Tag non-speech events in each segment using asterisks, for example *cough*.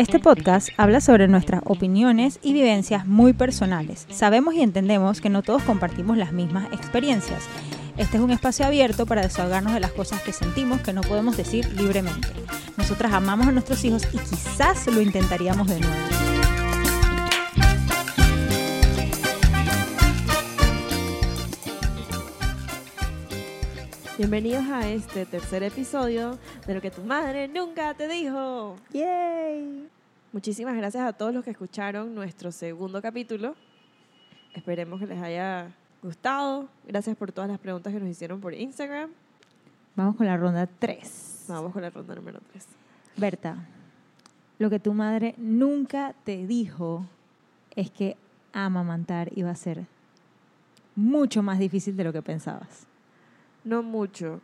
Este podcast habla sobre nuestras opiniones y vivencias muy personales. Sabemos y entendemos que no todos compartimos las mismas experiencias. Este es un espacio abierto para desahogarnos de las cosas que sentimos que no podemos decir libremente. Nosotras amamos a nuestros hijos y quizás lo intentaríamos de nuevo. Bienvenidos a este tercer episodio de lo que tu madre nunca te dijo. ¡Yay! Muchísimas gracias a todos los que escucharon nuestro segundo capítulo. Esperemos que les haya gustado. Gracias por todas las preguntas que nos hicieron por Instagram. Vamos con la ronda 3. Vamos con la ronda número 3. Berta, lo que tu madre nunca te dijo es que amamantar iba a ser mucho más difícil de lo que pensabas. No mucho,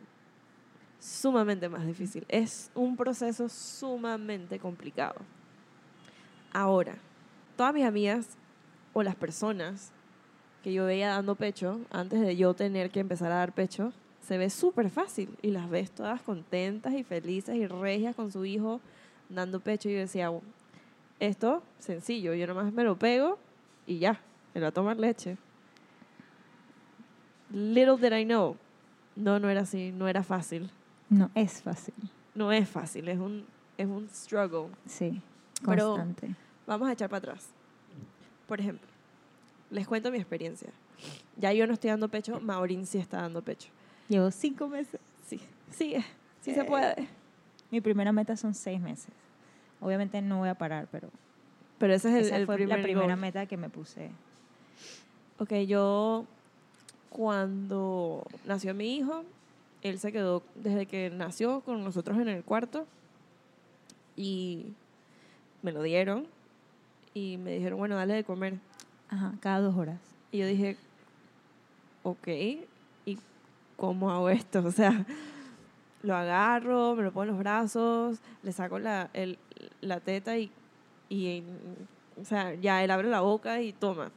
sumamente más difícil. Es un proceso sumamente complicado. Ahora, todas mis amigas o las personas que yo veía dando pecho, antes de yo tener que empezar a dar pecho, se ve súper fácil y las ves todas contentas y felices y regias con su hijo dando pecho. Y yo decía, esto sencillo, yo nomás me lo pego y ya, me va a tomar leche. Little did I know, no, no era así, no era fácil. No es fácil. No es fácil, es un, es un struggle. Sí, Pero- constante. Vamos a echar para atrás. Por ejemplo, les cuento mi experiencia. Ya yo no estoy dando pecho, Maurín sí está dando pecho. Llevo cinco meses. Sí, sí, sí se Eh. puede. Mi primera meta son seis meses. Obviamente no voy a parar, pero Pero ese es el, esa el fue primer la primera goal. meta que me puse. Ok, yo cuando nació mi hijo, él se quedó desde que nació con nosotros en el cuarto y me lo dieron y me dijeron, bueno, dale de comer. Ajá, cada dos horas. Y yo dije, ok, ¿y cómo hago esto? *laughs* O sea, lo agarro, me lo pongo en los brazos, le saco la, el- la teta y, y, o sea, ya él abre la boca y toma.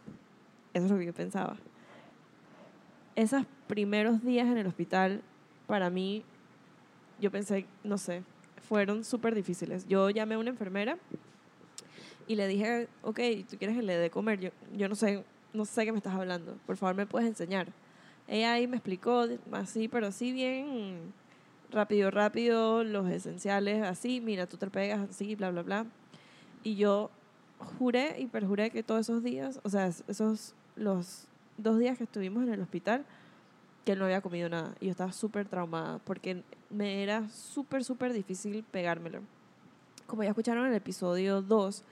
Eso es lo que yo pensaba. Esos primeros días en el hospital, para mí, yo pensé, no sé, fueron súper difíciles. Yo llamé a una enfermera y le dije, ok, ¿tú quieres que le dé comer? Yo, yo no sé, no sé qué me estás hablando. Por favor, ¿me puedes enseñar? Ella ahí me explicó así, pero así bien rápido, rápido, los esenciales, así, mira, tú te pegas así, bla, bla, bla. Y yo juré y perjuré que todos esos días, o sea, esos, los dos días que estuvimos en el hospital, que él no había comido nada. Y yo estaba súper traumada porque me era súper, súper difícil pegármelo. Como ya escucharon en el episodio 2,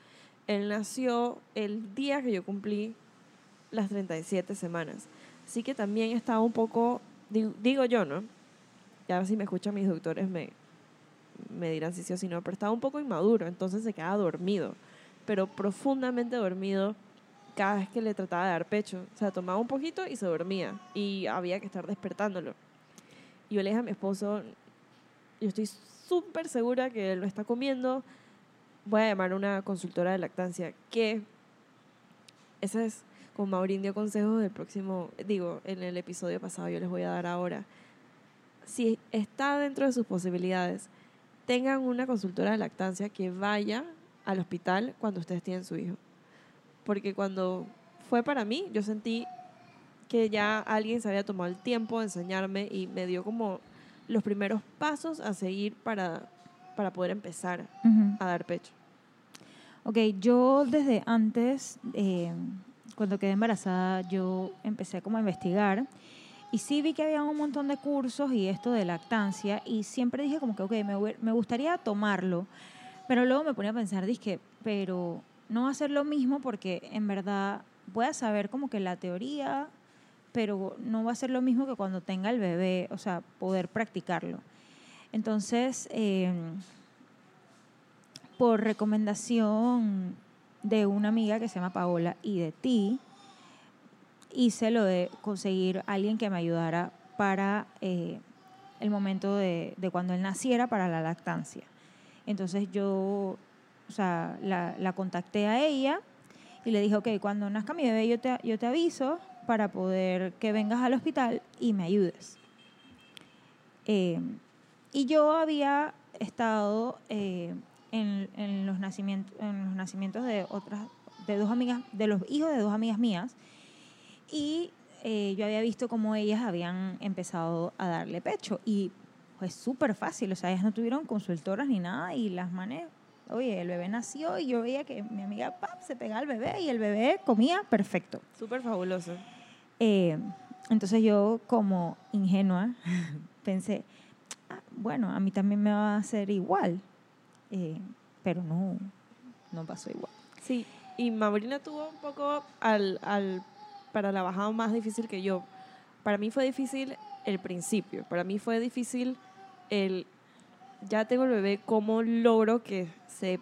él nació el día que yo cumplí las 37 semanas. Así que también estaba un poco, digo, digo yo, ¿no? Ya si me escuchan mis doctores me, me dirán si sí o si no, pero estaba un poco inmaduro, entonces se quedaba dormido, pero profundamente dormido cada vez que le trataba de dar pecho. O sea, tomaba un poquito y se dormía y había que estar despertándolo. Y yo le dije a mi esposo, yo estoy súper segura que él está comiendo, voy a llamar a una consultora de lactancia que ese es como Maurín dio consejos del próximo, digo, en el episodio pasado yo les voy a dar ahora. Si está dentro de sus posibilidades, tengan una consultora de lactancia que vaya al hospital cuando ustedes tienen su hijo. Porque cuando fue para mí, yo sentí que ya alguien se había tomado el tiempo de enseñarme y me dio como los primeros pasos a seguir para, para poder empezar a dar pecho. Ok, yo desde antes, eh, cuando quedé embarazada, yo empecé como a investigar y sí vi que había un montón de cursos y esto de lactancia y siempre dije como que, ok, me, me gustaría tomarlo, pero luego me ponía a pensar, dije, pero no va a ser lo mismo porque en verdad voy a saber como que la teoría, pero no va a ser lo mismo que cuando tenga el bebé, o sea, poder practicarlo. Entonces, eh, por recomendación de una amiga que se llama Paola y de ti, hice lo de conseguir alguien que me ayudara para eh, el momento de, de cuando él naciera para la lactancia. Entonces yo, o sea, la, la contacté a ella y le dije, ok, cuando nazca mi bebé yo te, yo te aviso para poder que vengas al hospital y me ayudes. Eh, y yo había estado eh, en, en los nacimientos, en los nacimientos de otras, de dos amigas, de los hijos de dos amigas mías, y eh, yo había visto cómo ellas habían empezado a darle pecho y fue súper fácil, o sea, ellas no tuvieron consultoras ni nada y las manes, oye, el bebé nació y yo veía que mi amiga pap, se pegaba al bebé y el bebé comía perfecto. Súper fabuloso. Eh, entonces yo como ingenua *laughs* pensé, "Ah, bueno, a mí también me va a hacer igual, Eh, pero no, no pasó igual. Sí, y Maurina tuvo un poco al, al, para la bajada más difícil que yo. Para mí fue difícil el principio, para mí fue difícil el, ya tengo el bebé, ¿cómo logro que se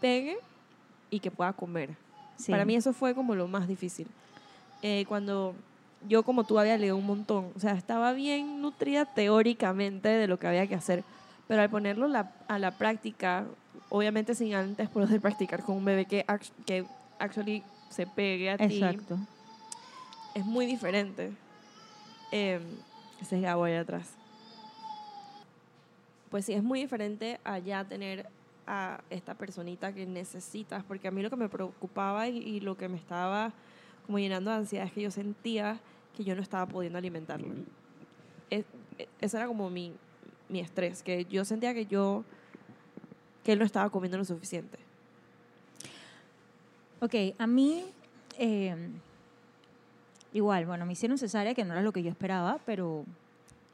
pegue y que pueda comer? Sí. Para mí eso fue como lo más difícil. Eh, cuando yo como tú había leído un montón, o sea, estaba bien nutrida teóricamente de lo que había que hacer, pero al ponerlo la- a la práctica, obviamente sin antes poder practicar con un bebé que, act- que actually se pegue a ti, Exacto. es muy diferente. Eh, ese es Gabo ahí atrás. Pues sí, es muy diferente allá tener a esta personita que necesitas, porque a mí lo que me preocupaba y, y lo que me estaba como llenando de ansiedad es que yo sentía que yo no estaba pudiendo alimentarlo. Es- ese era como mi, mi estrés, que yo sentía que yo, que él no estaba comiendo lo suficiente. Ok, a mí, eh, igual, bueno, me hicieron cesárea, que no era lo que yo esperaba, pero,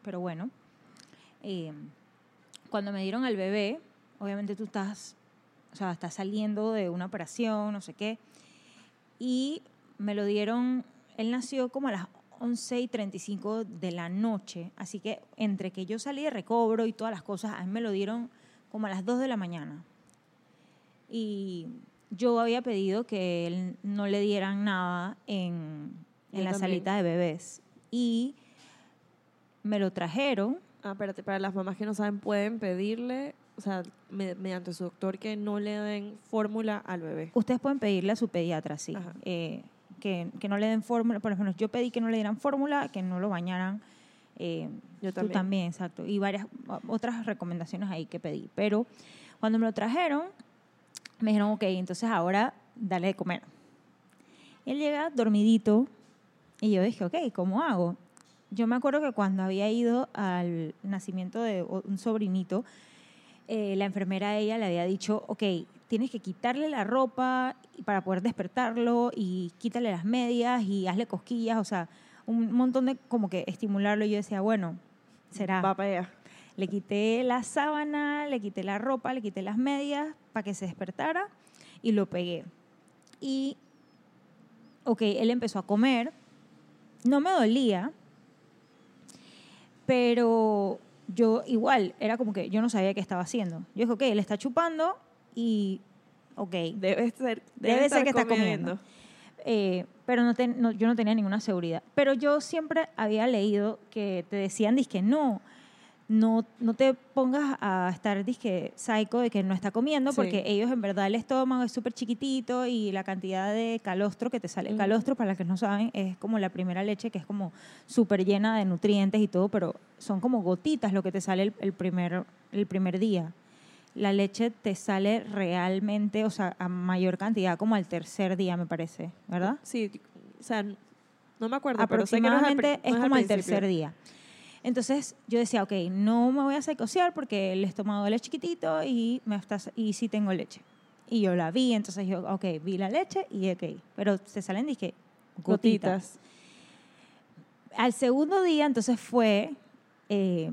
pero bueno. Eh, cuando me dieron al bebé, obviamente tú estás, o sea, estás saliendo de una operación, no sé qué, y me lo dieron, él nació como a las 11 y 35 de la noche, así que entre que yo salí de recobro y todas las cosas, a mí me lo dieron como a las 2 de la mañana. Y yo había pedido que él no le dieran nada en, en la también. salita de bebés. Y me lo trajeron. Ah, espérate, para las mamás que no saben, pueden pedirle, o sea, me- mediante su doctor, que no le den fórmula al bebé. Ustedes pueden pedirle a su pediatra, sí. Eh, que, que no le den fórmula. Por ejemplo, yo pedí que no le dieran fórmula, que no lo bañaran. eh, Yo Tú también. también, exacto. Y varias otras recomendaciones ahí que pedí. Pero cuando me lo trajeron, me dijeron, ok, entonces ahora dale de comer. Él llega dormidito y yo dije, ok, ¿cómo hago? Yo me acuerdo que cuando había ido al nacimiento de un sobrinito, eh, la enfermera a ella le había dicho, ok, tienes que quitarle la ropa para poder despertarlo y quítale las medias y hazle cosquillas, o sea, un montón de como que estimularlo. Y yo decía, bueno, será. Va para allá. Le quité la sábana, le quité la ropa, le quité las medias para que se despertara y lo pegué. Y, ok, él empezó a comer. No me dolía, pero yo igual, era como que yo no sabía qué estaba haciendo. Yo dije, ok, él está chupando y, ok, Debe ser, Debe ser que está comiendo. eh, pero no, ten- no- yo no tenía ninguna seguridad. Pero yo siempre había leído que te decían, dizque no, no, no te pongas a estar, dizque psycho de que no está comiendo, Sí. porque ellos en verdad el estómago es súper chiquitito y la cantidad de calostro que te sale, Ujú. calostro para los que no saben, es como la primera leche que es como súper llena de nutrientes y todo, pero son como gotitas lo que te sale el, el primer, el primer día. La leche te sale realmente, o sea, a mayor cantidad, como al tercer día, me parece, ¿verdad? Sí, o sea, no me acuerdo, pero sé que no es no es como al tercer día. Entonces yo decía, ok, no me voy a psicosear porque el estómago es chiquitito y, me está, y sí tengo leche. Y yo la vi, entonces yo, ok, vi la leche y ok, pero se salen, dije, gotitas. Gotitas. Al segundo día, entonces fue eh,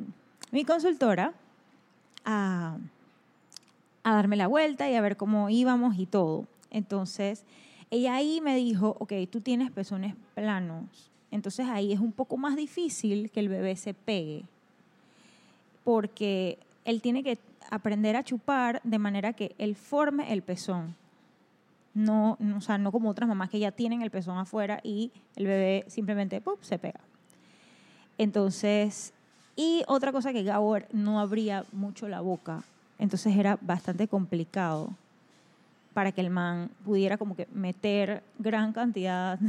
mi consultora a, a darme la vuelta y a ver cómo íbamos y todo. Entonces, ella ahí me dijo, ok, tú tienes pezones planos. Entonces ahí es un poco más difícil que el bebé se pegue. Porque él tiene que aprender a chupar de manera que él forme el pezón. No, o sea, no como otras mamás que ya tienen el pezón afuera y el bebé simplemente se pega. Entonces, y otra cosa que Gabor no abría mucho la boca, entonces era bastante complicado para que el man pudiera como que meter gran cantidad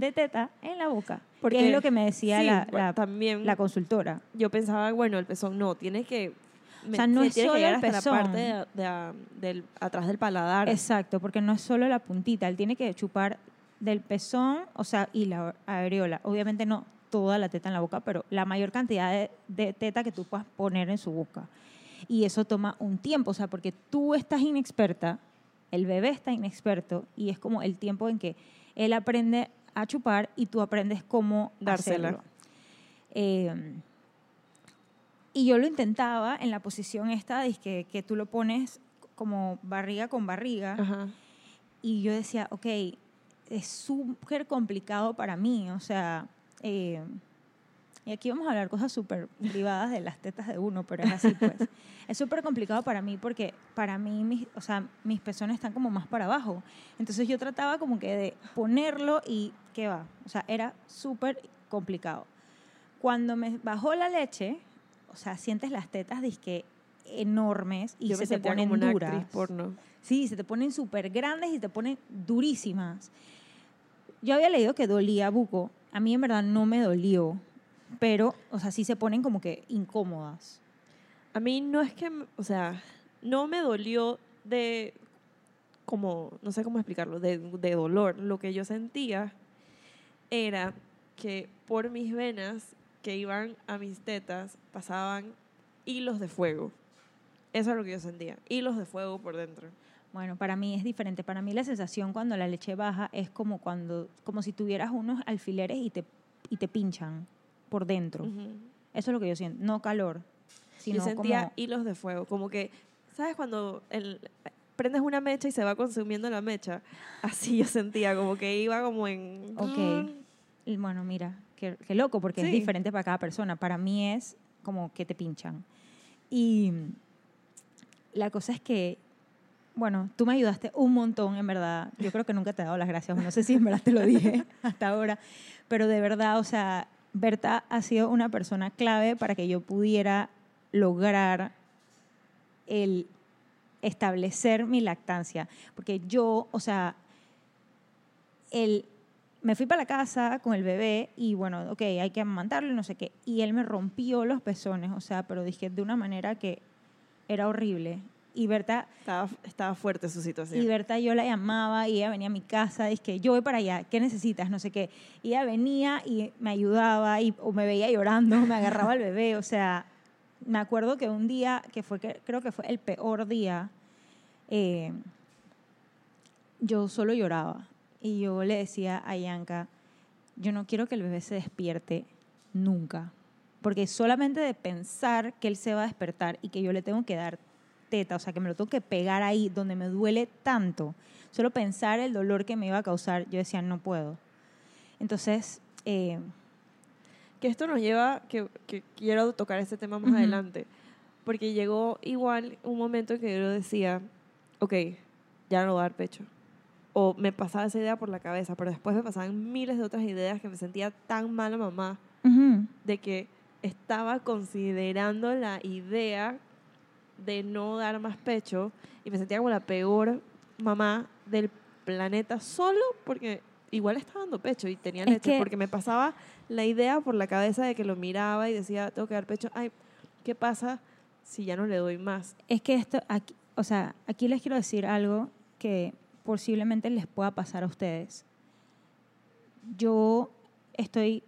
de teta en la boca. Porque es lo que me decía Sí, la, bueno, la- también la consultora. yo pensaba, bueno, el pezón no, tiene que, O sea, no es solo el hasta la pezón. parte de, de- del, atrás del paladar. Exacto, porque no es solo la puntita, él tiene que chupar del pezón, o sea, y la areola. Obviamente no toda la teta en la boca, pero la mayor cantidad de, de teta que tú puedas poner en su boca. Y eso toma un tiempo, o sea, porque tú estás inexperta, el bebé está inexperto, y es como el tiempo en que él aprende a chupar y tú aprendes cómo Dársela. hacerlo. Eh, y yo lo intentaba en la posición esta, que, que tú lo pones como barriga con barriga. Ajá. Y yo decía, ok, es súper complicado para mí. O sea, eh, y aquí vamos a hablar cosas súper privadas de las tetas de uno, pero es así, pues. *laughs* es súper complicado para mí porque para mí, mis, o sea, mis pezones están como más para abajo. Entonces yo trataba como que de ponerlo y ¿qué va? O sea, era súper complicado. Cuando me bajó la leche, o sea, sientes las tetas disque enormes y Yo se te ponen como una duras. actriz porno. Sí, se te ponen súper grandes y te ponen durísimas. Yo había leído que dolía buco. A mí en verdad no me dolió, pero, o sea, sí se ponen como que incómodas. A mí no es que, o sea, no me dolió de, como, no sé cómo explicarlo, de, de dolor. Lo que yo sentía era que por mis venas que iban a mis tetas pasaban hilos de fuego. Eso es lo que yo sentía, hilos de fuego por dentro. Bueno, para mí es diferente. Para mí la sensación cuando la leche baja es como cuando, como si tuvieras unos alfileres y te, y te pinchan por dentro. Ujú. Eso es lo que yo siento. No calor, sino Yo sentía como... hilos de fuego, como que, ¿sabes cuando el, prendes una mecha y se va consumiendo la mecha? Así yo sentía, como que iba como en... Ok. Y Bueno, mira, qué, qué loco, porque es Sí. diferente para cada persona. Para mí es como que te pinchan. Y la cosa es que, bueno, tú me ayudaste un montón, en verdad. Yo creo que nunca te he dado las gracias, no sé si en verdad te lo dije *laughs* hasta ahora, pero de verdad, o sea, Berta ha sido una persona clave para que yo pudiera lograr el establecer mi lactancia. Porque yo, o sea, el, me fui para la casa con el bebé y bueno, ok, hay que amamantarlo y no sé qué. Y él me rompió los pezones, o sea, pero dije de una manera que era horrible. Y Berta, Estaba, estaba fuerte su situación. y Berta yo la llamaba y ella venía a mi casa, y que yo voy para allá, ¿qué necesitas? No sé qué. Y ella venía y me ayudaba y, o me veía llorando, me agarraba al bebé, o sea, me acuerdo que un día, que fue, que, creo que fue el peor día, eh, yo solo lloraba. Y yo le decía a Yanka, yo no quiero que el bebé se despierte nunca. Porque solamente de pensar que él se va a despertar y que yo le tengo que dar teta, o sea, que me lo tengo que pegar ahí donde me duele tanto, solo pensar el dolor que me iba a causar, yo decía, no puedo. Entonces, eh, Que esto nos lleva, que, que quiero tocar este tema más Ujú. adelante, porque llegó igual un momento en que yo decía, ok, ya no voy a dar pecho. O me pasaba esa idea por la cabeza, pero después me pasaban miles de otras ideas que me sentía tan mala mamá ujú, de que estaba considerando la idea de no dar más pecho y me sentía como la peor mamá del planeta solo porque igual estaba dando pecho y tenía leche que- porque me pasaba la idea por la cabeza de que lo miraba y decía tengo que dar pecho ay qué pasa si ya no le doy más es que esto, aquí, o sea, aquí les quiero decir algo que posiblemente les pueda pasar a ustedes. Yo estoy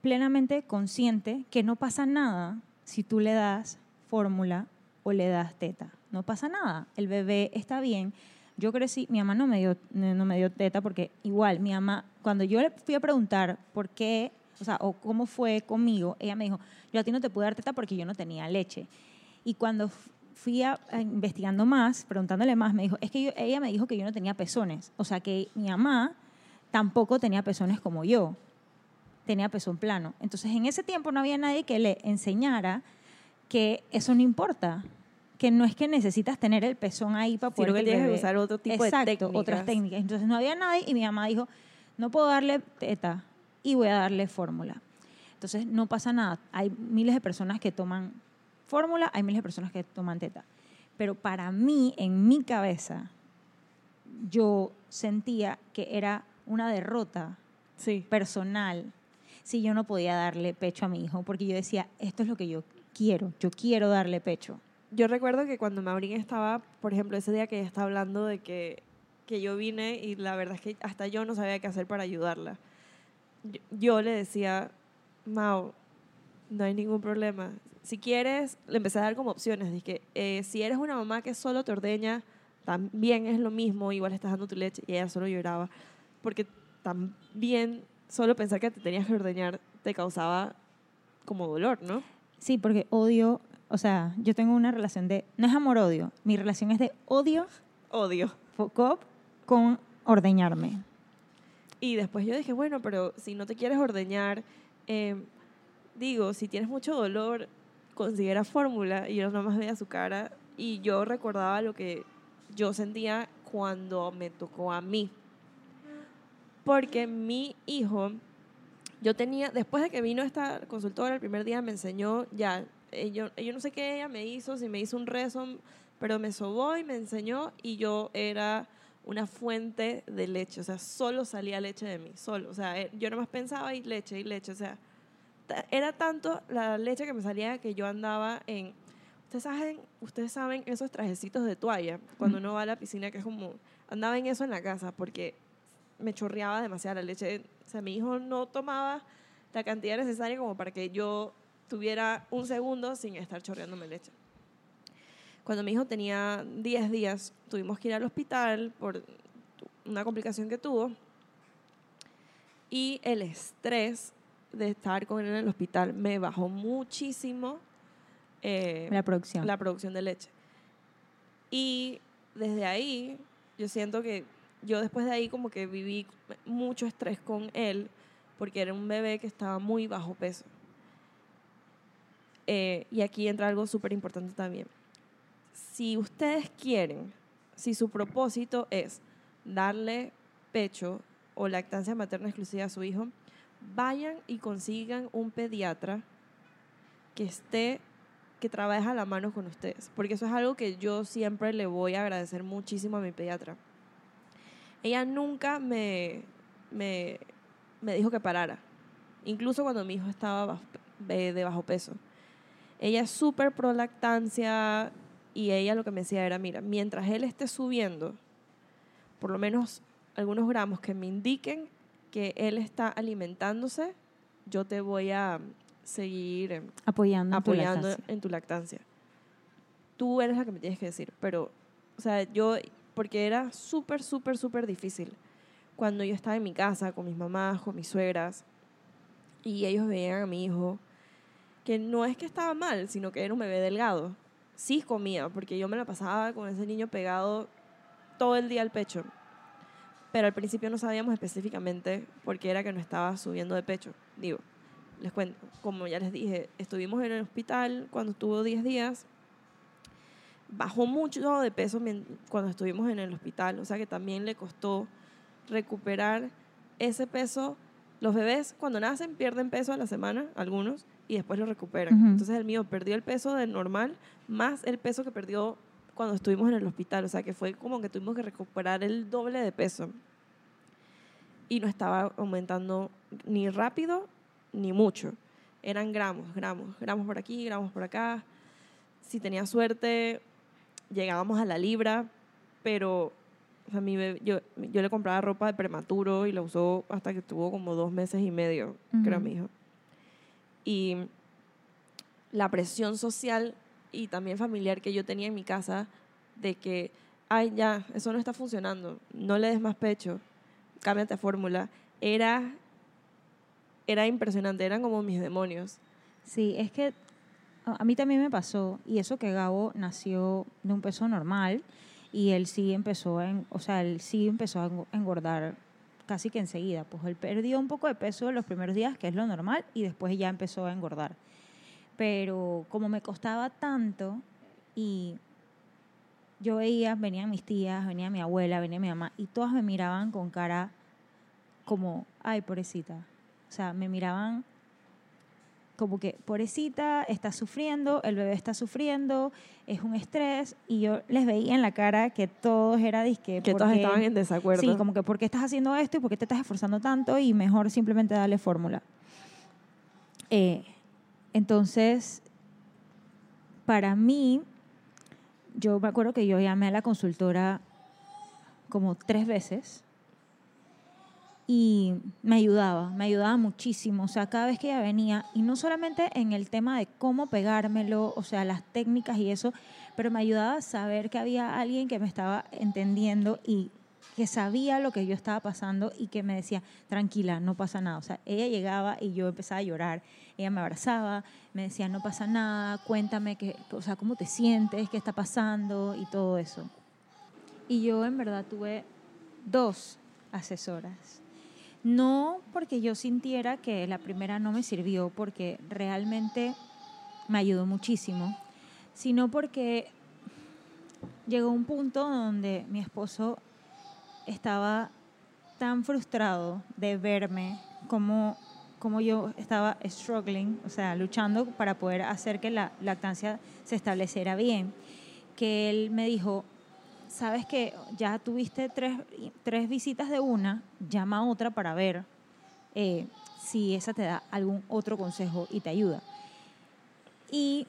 plenamente consciente que no pasa nada si tú le das fórmula o le das teta. No pasa nada. El bebé está bien. Yo crecí, mi mamá no me dio, no me dio teta porque igual mi mamá, cuando yo le fui a preguntar por qué, o sea, o cómo fue conmigo, ella me dijo, yo a ti no te pude dar teta porque yo no tenía leche. Y cuando fui a, investigando más, preguntándole más, me dijo, es que ella me dijo que yo no tenía pezones. O sea, que mi mamá tampoco tenía pezones como yo. Tenía pezón plano. Entonces, en ese tiempo no había nadie que le enseñara que eso no importa. Que no es que necesitas tener el pezón ahí para poder sino que tienes que usar otro tipo Exacto, de técnicas otras técnicas. Entonces no había nadie y mi mamá dijo, no puedo darle teta y voy a darle fórmula. Entonces no pasa nada. Hay miles de personas que toman fórmula, hay miles de personas que toman teta. Pero para mí, en mi cabeza, yo sentía que era una derrota sí personal si yo no podía darle pecho a mi hijo, porque yo decía, esto es lo que yo quiero, yo quiero darle pecho. yo recuerdo que cuando Maureen estaba, por ejemplo, ese día que ella está hablando de que, que yo vine y la verdad es que hasta yo no sabía qué hacer para ayudarla. Yo, yo le decía, Mau, no hay ningún problema. Si quieres, le empecé a dar como opciones. Dije, eh, si eres una mamá que solo te ordeña, también es lo mismo, igual estás dando tu leche. Y ella solo lloraba. Porque también solo pensar que te tenías que ordeñar te causaba como dolor, ¿no? Sí, porque odio, o sea, yo tengo una relación de, no es amor-odio, mi relación es de odio Odio. fo- con ordeñarme. Y después yo dije, bueno, pero si no te quieres ordeñar, eh, digo, si tienes mucho dolor, considera fórmula. Y yo nada más veía su cara y yo recordaba lo que yo sentía cuando me tocó a mí. Porque mi hijo, yo tenía, después de que vino esta consultora el primer día, me enseñó ya, eh, yo, yo no sé qué ella me hizo, si me hizo un rezo, pero me sobó y me enseñó y yo era una fuente de leche, o sea, solo salía leche de mí, solo, o sea, eh, yo nomás pensaba y leche y leche, o sea, era tanto la leche que me salía que yo andaba en, ustedes saben, ustedes saben esos trajecitos de toalla, cuando uno va a la piscina, que es como, andaba en eso en la casa, porque me chorreaba demasiada la leche, o sea, mi hijo no tomaba la cantidad necesaria como para que yo tuviera un segundo sin estar chorreándome leche. Cuando mi hijo tenía 10 días, tuvimos que ir al hospital por una complicación que tuvo. Y el estrés de estar con él en el hospital me bajó muchísimo eh, La producción. la producción de leche. Y desde ahí, yo siento que yo después de ahí como que viví mucho estrés con él, porque era un bebé que estaba muy bajo peso. Eh, y aquí entra algo súper importante también. Si ustedes quieren, si su propósito es darle pecho o lactancia materna exclusiva a su hijo, vayan y consigan un pediatra que esté que trabaje a la mano con ustedes, porque eso es algo que yo siempre le voy a agradecer muchísimo a mi pediatra. Ella nunca me, me, me dijo que parara, incluso cuando mi hijo estaba bajo- de, bajo peso. Ella es súper pro lactancia y ella lo que me decía era, mira, mientras él esté subiendo, por lo menos algunos gramos que me indiquen que él está alimentándose, yo te voy a seguir em, apoyando, en tu apoyando lactancia. en tu lactancia. Tú eres la que me tienes que decir, pero, o sea, yo, porque era súper, súper, súper difícil. Cuando yo estaba en mi casa con mis mamás, con mis suegras, y ellos veían a mi hijo, que no es que estaba mal, sino que era un bebé delgado. Sí comía, porque yo me la pasaba con ese niño pegado todo el día al pecho. Pero al principio no sabíamos específicamente por qué era que no estaba subiendo de pecho. Digo, les cuento, como ya les dije, estuvimos en el hospital cuando estuvo 10 días. Bajó mucho de peso cuando estuvimos en el hospital, o sea que también le costó recuperar ese peso. Los bebés cuando nacen pierden peso a la semana, algunos, y después lo recuperan. Entonces el mío perdió el peso del normal más el peso que perdió cuando estuvimos en el hospital, o sea que fue como que tuvimos que recuperar el doble de peso. Y no estaba aumentando ni rápido ni mucho. Eran gramos, gramos, gramos por aquí, gramos por acá. Si tenía suerte, llegábamos a la libra, pero o sea, mi bebé- yo, yo le compraba ropa de prematuro y la usó hasta que tuvo como dos meses y medio, creo, Ujú. mi hijo. Y la presión social y también familiar que yo tenía en mi casa de que, ay, ya, eso no está funcionando, no le des más pecho, cámbiate a fórmula, era, era impresionante, eran como mis demonios. Sí, es que a mí también me pasó, y eso que Gabo nació de un peso normal, y él sí empezó, a o sea, él sí empezó a engo- engordar casi que enseguida. Pues él perdió un poco de peso los primeros días, que es lo normal, y después ya empezó a engordar. Pero como me costaba tanto, y yo veía, venían mis tías, venía mi abuela, venía mi mamá, y todas me miraban con cara como, ay, pobrecita. O sea, me miraban como que, pobrecita, está sufriendo, el bebé está sufriendo, es un estrés, y yo les veía en la cara que todos era disque. Que ¿por todos estaban en desacuerdo. Sí, como que, ¿por qué estás haciendo esto y por qué te estás esforzando tanto? Y mejor simplemente darle fórmula. Eh, entonces, para mí, yo me acuerdo que yo llamé a la consultora como tres veces y me ayudaba, me ayudaba muchísimo. O sea, cada vez que ella venía, y no solamente en el tema de cómo pegármelo, o sea, las técnicas y eso, pero me ayudaba a saber que había alguien que me estaba entendiendo y que sabía lo que yo estaba pasando y que me decía, tranquila, no pasa nada. O sea, ella llegaba y yo empezaba a llorar. Ella me abrazaba, me decía, no pasa nada, cuéntame, que, o sea, cómo te sientes, qué está pasando y todo eso. Y yo en verdad tuve dos asesoras. No porque yo sintiera que la primera no me sirvió, porque realmente me ayudó muchísimo, sino porque llegó un punto donde mi esposo estaba tan frustrado de verme como, yo estaba struggling, o sea, luchando para poder hacer que la lactancia se estableciera bien, que él me dijo, sabes que ya tuviste tres, tres visitas de una, llama a otra para ver eh, si esa te da algún otro consejo y te ayuda. Y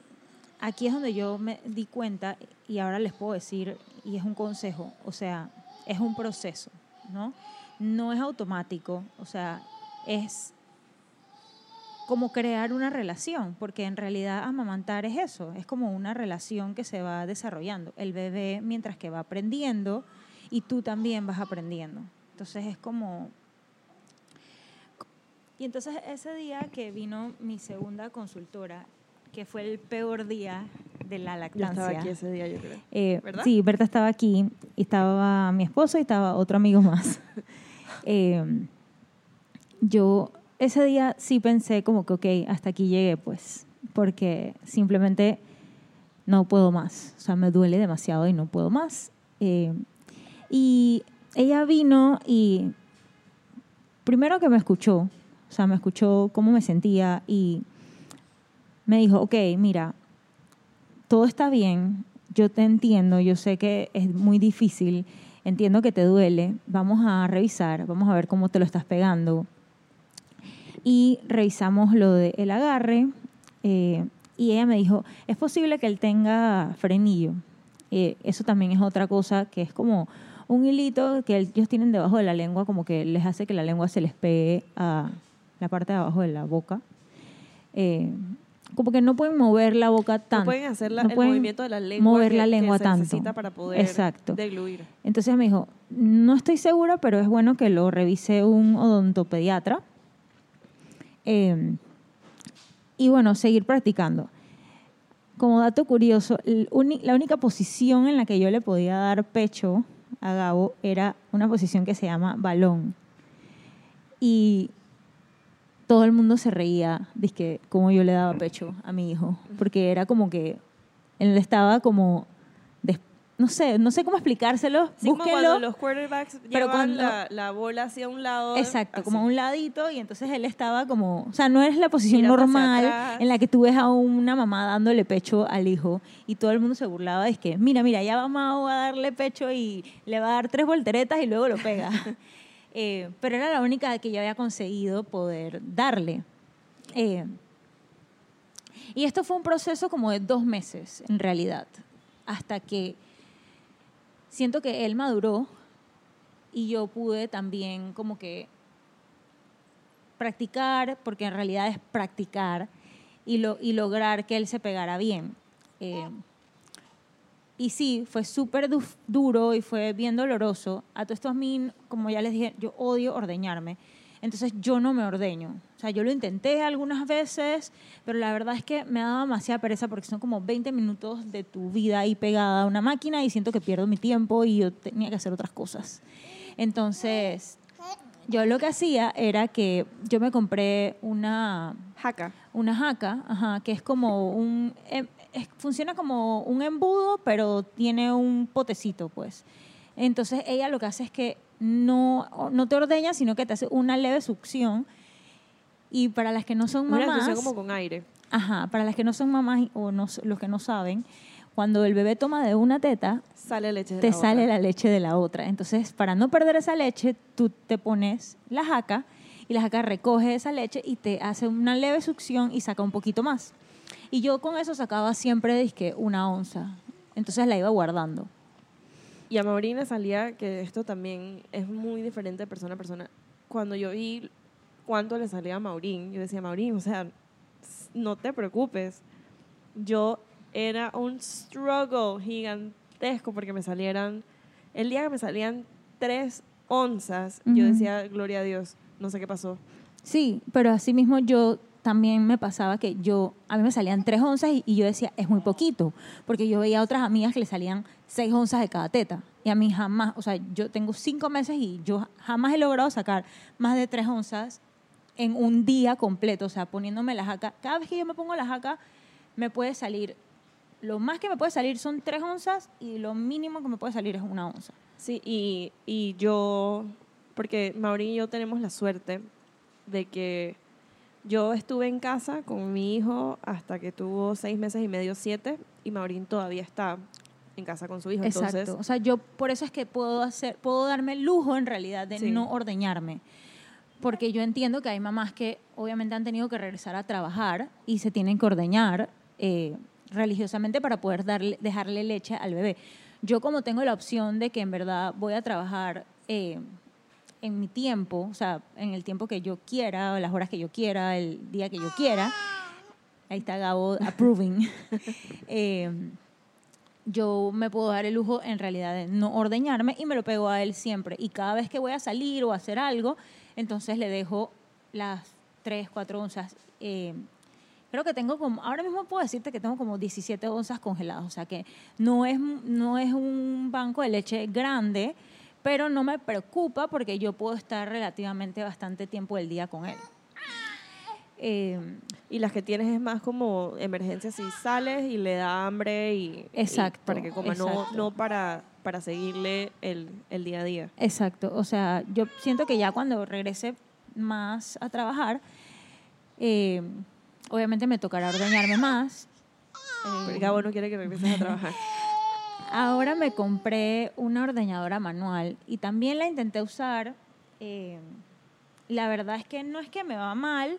aquí es donde yo me di cuenta y ahora les puedo decir, y es un consejo, o sea, es un proceso, ¿no? No es automático, o sea, es como crear una relación, porque en realidad amamantar es eso, es como una relación que se va desarrollando. El bebé mientras que va aprendiendo y tú también vas aprendiendo. Entonces es como... Y entonces ese día que vino mi segunda consultora, que fue el peor día de la lactancia. Yo estaba aquí ese día, yo creo. Eh, ¿Verdad? Sí, Berta estaba aquí, y estaba mi esposo y estaba otro amigo más. *laughs* Eh, yo ese día sí pensé como que, ok, hasta aquí llegué, pues, porque simplemente no puedo más. O sea, me duele demasiado y no puedo más. Eh, y ella vino y primero que me escuchó, o sea, me escuchó cómo me sentía y me dijo, ok, mira, todo está bien, yo te entiendo, yo sé que es muy difícil, entiendo que te duele, vamos a revisar, vamos a ver cómo te lo estás pegando. Y revisamos lo del agarre eh, y ella me dijo, es posible que él tenga frenillo. Eh, eso también es otra cosa que es como un hilito que ellos tienen debajo de la lengua, como que les hace que la lengua se les pegue a la parte de abajo de la boca. Eh, como que no pueden mover la boca tanto. No pueden hacer la- no el pueden movimiento de la lengua mover que, la que lengua se tanto. necesita para poder Exacto. degluir. Entonces me dijo, no estoy segura, pero es bueno que lo revise un odontopediatra. Eh, y bueno, seguir practicando. Como dato curioso, la única posición en la que yo le podía dar pecho a Gabo era una posición que se llama balón. Y todo el mundo se reía de yo le daba pecho a mi hijo, porque era como que él estaba como, no sé, no sé cómo explicárselo, Sí, como cuando los quarterbacks pero llevan la, la bola hacia un lado. Exacto, así. como a un ladito y entonces él estaba como, o sea, no es la posición Mirando normal en la que tú ves a una mamá dándole pecho al hijo y todo el mundo se burlaba de que, mira, mira, ya vamos a darle pecho y le va a dar tres volteretas y luego lo pega. *laughs* Eh, pero era la única que yo había conseguido poder darle. Eh, y esto fue un proceso como de dos meses, en realidad, hasta que siento que él maduró y yo pude también como que practicar, porque en realidad es practicar, y, lo, y lograr que él se pegara bien. Eh, y sí, fue súper du- duro y fue bien doloroso. A todo esto a mí, como ya les dije, yo odio ordeñarme. Entonces yo no me ordeño. O sea, yo lo intenté algunas veces, pero la verdad es que me dado demasiada pereza porque son como 20 minutos de tu vida ahí pegada a una máquina y siento que pierdo mi tiempo y yo tenía que hacer otras cosas. Entonces, yo lo que hacía era que yo me compré una, Jaca. una jaca, ajá, que es como un... es- funciona como un embudo, pero tiene un potecito, pues. Entonces ella lo que hace es que no, no te ordeña, sino que te hace una leve succión. Y para las que no son Una mamás... infusión como con aire. Ajá, para las que no son mamás o no, los que no saben, cuando el bebé toma de una teta, Sale leche de te la sale la leche de la otra. Entonces, para no perder esa leche, tú te pones la jaca y la jaca recoge esa leche y te hace una leve succión y saca un poquito más. Y yo con eso sacaba siempre dizque una onza Entonces la iba guardando. Y a Maurín le salía que esto también es muy diferente de persona a persona. Cuando yo vi cuánto le salía a Maurín, yo decía, Maurín, o sea, no te preocupes. Yo era un struggle gigantesco porque me salieran, el día que me salían tres onzas, yo Ujú. decía, gloria a Dios, no sé qué pasó. Sí, pero así mismo yo también me pasaba que yo, a mí me salían tres onzas y, yo decía, es muy poquito, porque yo veía a otras amigas que le salían seis onzas de cada teta. Y a mí jamás, o sea, yo tengo cinco meses y yo jamás he logrado sacar más de tres onzas en un día completo, o sea, poniéndome la jaca. Cada vez que yo me pongo la jaca, me puede salir, lo más que me puede salir son tres onzas y lo mínimo que me puede salir es una onza. Sí, y, y yo, porque Maurín y yo tenemos la suerte de que yo estuve en casa con mi hijo hasta que tuvo seis meses y medio, siete, y Maurín todavía está en casa con su hijo. Exacto. Entonces, o sea, yo por eso es que puedo hacer, puedo darme el lujo en realidad de Sí. no ordeñarme. Porque yo entiendo que hay mamás que obviamente han tenido que regresar a trabajar y se tienen que ordeñar eh, religiosamente para poder darle, dejarle leche al bebé. Yo como tengo la opción de que en verdad voy a trabajar eh, en mi tiempo, o sea, en el tiempo que yo quiera, las horas que yo quiera, el día que yo quiera, ahí está Gabo approving. *laughs* Eh, yo me puedo dar el lujo en realidad de no ordeñarme y me lo pego a él siempre. Y cada vez que voy a salir o a hacer algo, entonces le dejo las 3, 4 onzas. Eh, creo que tengo como, ahora mismo puedo decirte que tengo como 17 onzas congeladas, o sea que no es, no es un banco de leche grande, pero no me preocupa porque yo puedo estar relativamente bastante tiempo del día con él. Eh, y las que tienes es más como emergencia si sales y le da hambre y, y Exacto, para que coma, no, exacto. no para, para seguirle el, el día a día. Exacto, o sea, yo siento que ya cuando regrese más a trabajar, eh, obviamente me tocará ordeñarme más. Porque Eh, Gabo no quiere que regreses a trabajar. *laughs* ahora me compré una ordeñadora manual y también la intenté usar. eh, la verdad es que no es que me va mal,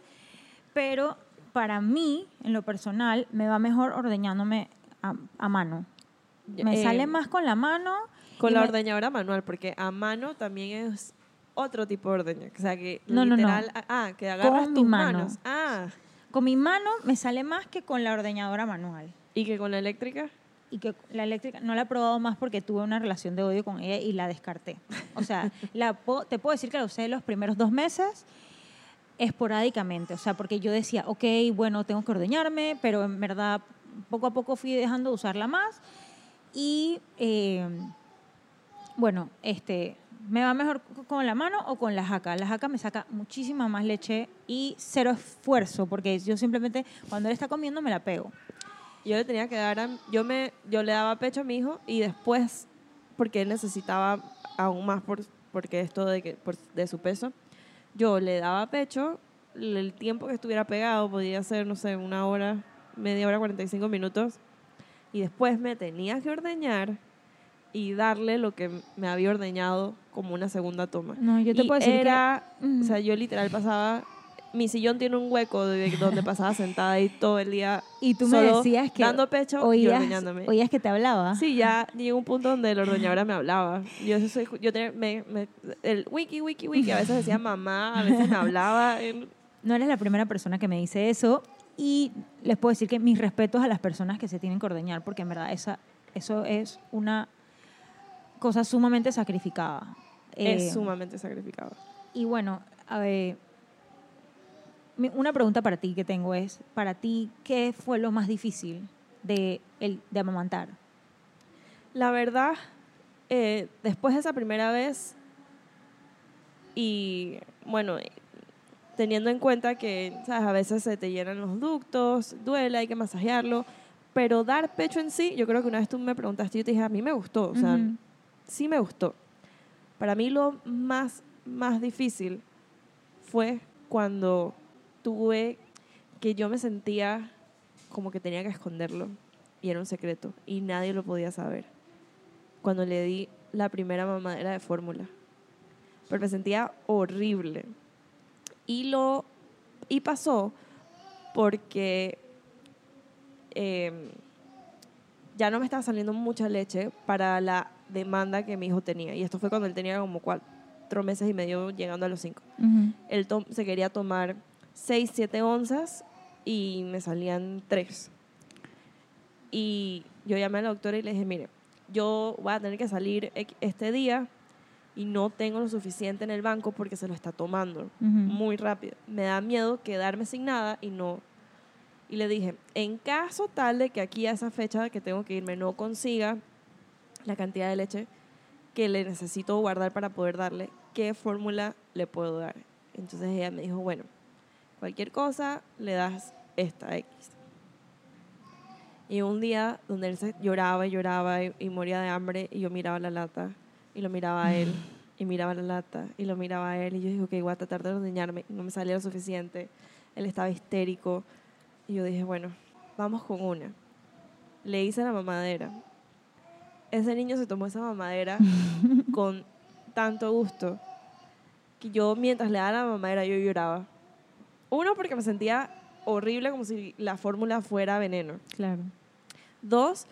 pero para mí, en lo personal, me va mejor ordeñándome a, a mano. Me Eh, sale más con la mano. Con la me- ordeñadora manual, porque a mano también es otro tipo de ordeña. O sea, que No, no, no. literal, ah, que agarras Con tus mi mano. manos. Ah, Con mi mano me sale más que con la ordeñadora manual. y que con la eléctrica. Y que la eléctrica no la he probado más porque tuve una relación de odio con ella y la descarté. O sea, *laughs* la te puedo decir que la usé los primeros dos meses esporádicamente, o sea, porque yo decía, ok, bueno, tengo que ordeñarme, pero en verdad poco a poco fui dejando de usarla más y eh, bueno, este, me va mejor con la mano o con la jaca. La jaca me saca muchísima más leche y cero esfuerzo, porque yo simplemente cuando él está comiendo me la pego. Yo le tenía que dar, a- yo me, yo le daba pecho a mi hijo y después, porque él necesitaba aún más por, porque esto de, que, por- de su peso, yo le daba pecho, el tiempo que estuviera pegado podía ser, no sé, una hora, media hora, 45 minutos, y después me tenía que ordeñar y darle lo que me había ordeñado como una segunda toma. No, yo te Y puedo decir que- era, Mm. o sea, yo literal pasaba, mi sillón tiene un hueco de *laughs* donde pasaba sentada ahí todo el día Y tú me solo decías que dando pecho y oías, ordeñándome. oías que te hablaba. Sí, ya llegó un punto donde la ordeñadora me hablaba. Yo soy, yo tenía, me, me- el wiki, wiki, wiki, a veces decía mamá, a veces me hablaba. No eres la primera persona que me dice eso y les puedo decir que mis respetos a las personas que se tienen que ordeñar porque en verdad esa, eso es una cosa sumamente sacrificada. Eh, es sumamente sacrificado. Y bueno, a ver, una pregunta para ti que tengo es, para ti, ¿qué fue lo más difícil de, el, de amamantar? La verdad, eh, después de esa primera vez, y bueno, teniendo en cuenta que ¿sabes? a veces se te llenan los ductos, duele, hay que masajearlo, pero dar pecho en sí, yo creo que una vez tú me preguntaste y yo te dije, a mí me gustó, o sea, sí me gustó. Para mí lo más, más difícil fue cuando tuve que yo me sentía como que tenía que esconderlo y era un secreto y nadie lo podía saber. Cuando le di la primera mamadera de fórmula. Pero me sentía horrible. Y lo y pasó porque eh, ya no me estaba saliendo mucha leche para la demanda que mi hijo tenía. Y esto fue cuando él tenía como cuatro meses y medio llegando a los cinco. Ujú. Él to- se quería tomar 6, 7 onzas y me salían 3. Y yo llamé a la doctora y le dije, mire, yo voy a tener que salir este día y no tengo lo suficiente en el banco porque se lo está tomando muy rápido. Me da miedo quedarme sin nada y no. Y le dije, en caso tal de que aquí a esa fecha que tengo que irme no consiga la cantidad de leche que le necesito guardar para poder darle, ¿qué fórmula le puedo dar? Entonces ella me dijo, bueno, cualquier cosa le das esta X. Y un día donde él se lloraba y lloraba y, y moría de hambre y yo miraba la lata y lo miraba a él y miraba la lata y lo miraba a él y yo dije, ok, voy a tratar de ordeñarme. No me salía lo suficiente. Él estaba histérico y yo dije, bueno, vamos con una. Le hice la mamadera. Ese niño se tomó esa mamadera *laughs* con tanto gusto que yo mientras le daba la mamadera yo lloraba. Uno, porque me sentía horrible como si la fórmula fuera veneno. Claro. Dos,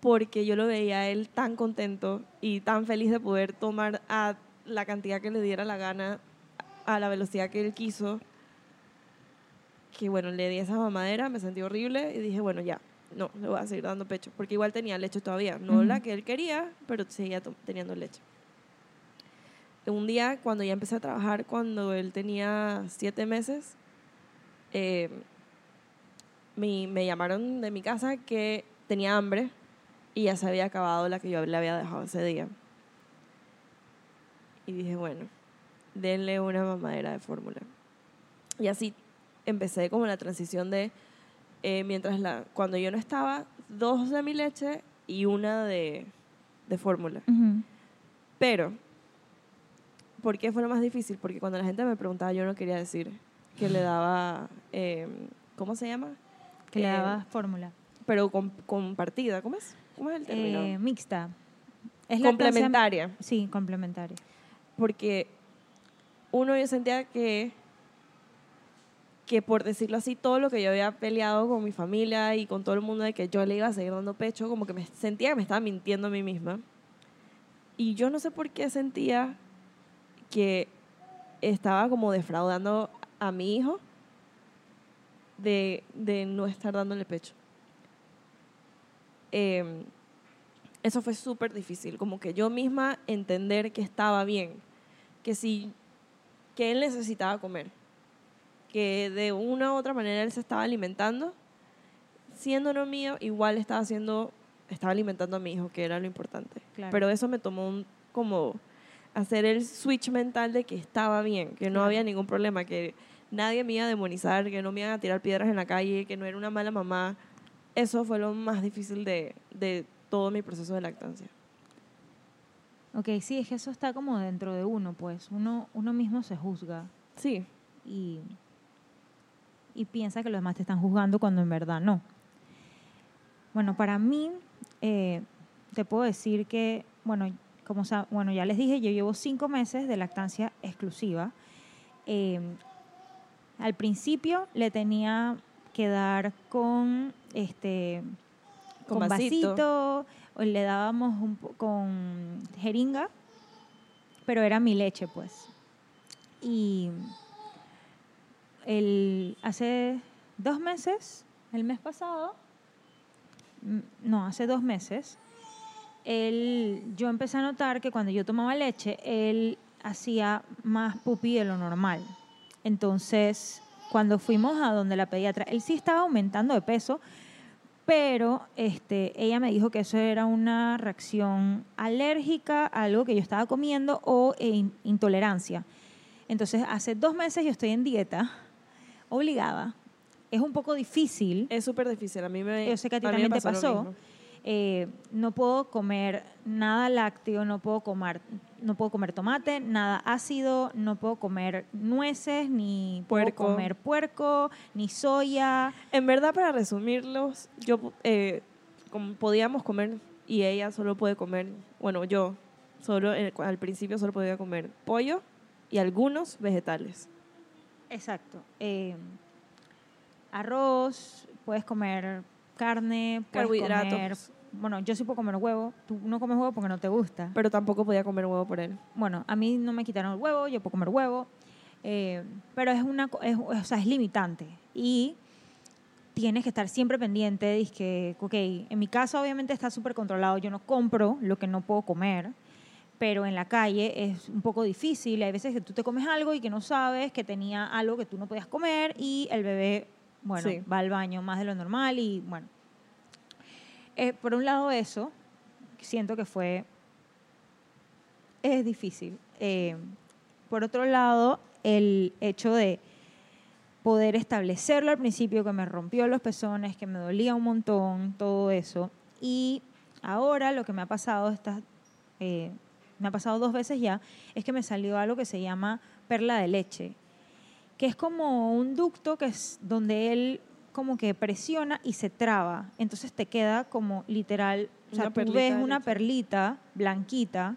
porque yo lo veía a él tan contento y tan feliz de poder tomar a la cantidad que le diera la gana, a la velocidad que él quiso, que bueno, le di esa mamadera, me sentí horrible y dije, bueno, ya, no, le voy a seguir dando pecho, porque igual tenía leche todavía, no la que él quería, pero seguía teniendo leche. Un día, cuando ya empecé a trabajar, cuando él tenía siete meses, eh, mi- me llamaron de mi casa que tenía hambre y ya se había acabado la que yo le había dejado ese día. Y dije, bueno, denle una mamadera de fórmula. Y así empecé como la transición de, eh, mientras la, cuando yo no estaba, dos de mi leche y una de, de fórmula. Ujú. Pero, ¿por qué fue lo más difícil? Porque cuando la gente me preguntaba, yo no quería decir que le daba, eh, ¿cómo se llama? Que le Eh, dabas fórmula. Pero com- compartida, ¿cómo es? ¿Cómo es el término? Eh, mixta. Es Complementaria. Sí, complementaria. Porque uno yo sentía que, que por decirlo así, todo lo que yo había peleado con mi familia y con todo el mundo de que yo le iba a seguir dando pecho, como que me sentía que me estaba mintiendo a mí misma. Y yo no sé por qué sentía que estaba como defraudando a mi hijo de, de no estar dándole pecho. Em, eso fue súper difícil, como que yo misma entender que estaba bien, que si que él necesitaba comer, que de una u otra manera él se estaba alimentando, siendo no mío, igual estaba haciendo, estaba alimentando a mi hijo, que era lo importante. Claro. Pero eso me tomó un- como hacer el switch mental de que estaba bien, que no había ningún problema, que nadie me iba a demonizar, que no me iban a tirar piedras en la calle, que no era una mala mamá. Eso fue lo más difícil de, de todo mi proceso de lactancia. Ok, sí, es que eso está como dentro de uno, pues. Uno, uno mismo se juzga Sí, y, y piensa que los demás te están juzgando cuando en verdad no. Bueno, para mí, eh, te puedo decir que, bueno, como bueno, ya les dije, yo llevo cinco meses de lactancia exclusiva. Eh, al principio le tenía que dar con este Con con, vasito. vasito, o le dábamos un con jeringa, pero era mi leche, pues. Y el, hace dos meses, el mes pasado, no, hace dos meses, él, yo empecé a notar que cuando yo tomaba leche, él hacía más pupi de lo normal. Entonces, cuando fuimos a donde la pediatra, él sí estaba aumentando de peso, pero este, ella me dijo que eso era una reacción alérgica a algo que yo estaba comiendo o in- intolerancia. Entonces, hace dos meses yo estoy en dieta, obligada. Es un poco difícil. es súper difícil. A mí me Yo sé que a ti me también te pasó. Eh, no puedo comer nada lácteo, no puedo comer, no puedo comer tomate, nada ácido, no puedo comer nueces, ni Puerco. puedo comer puerco, ni soya. En verdad, para resumirlos, yo eh, como podíamos comer y ella solo puede comer, bueno, yo solo eh, al principio solo podía comer pollo y algunos vegetales. Exacto. Eh, arroz, puedes comer carne, puedes comer... Carbohidratos. Bueno, yo sí puedo comer huevo. Tú no comes huevo porque no te gusta. Pero tampoco podía comer huevo por él. bueno, a mí no me quitaron el huevo, yo puedo comer huevo, eh, pero es una, es, o sea, es limitante y tienes que estar siempre pendiente, de que, ok, en mi casa obviamente está súper controlado, yo no compro lo que no puedo comer, pero en la calle es un poco difícil, hay veces que tú te comes algo y que no sabes que tenía algo que tú no podías comer y el bebé, bueno, Sí. va al baño más de lo normal y bueno. Eh, por un lado eso, siento que fue es difícil. Eh, por otro lado, el hecho de poder establecerlo al principio, que me rompió los pezones, que me dolía un montón, todo eso. Y ahora lo que me ha pasado, estas, eh, me ha pasado dos veces ya, es que me salió algo que se llama perla de leche, que es como un ducto que es donde él como que presiona y se traba. Entonces te queda como literal, o sea, tú ves una perlita blanquita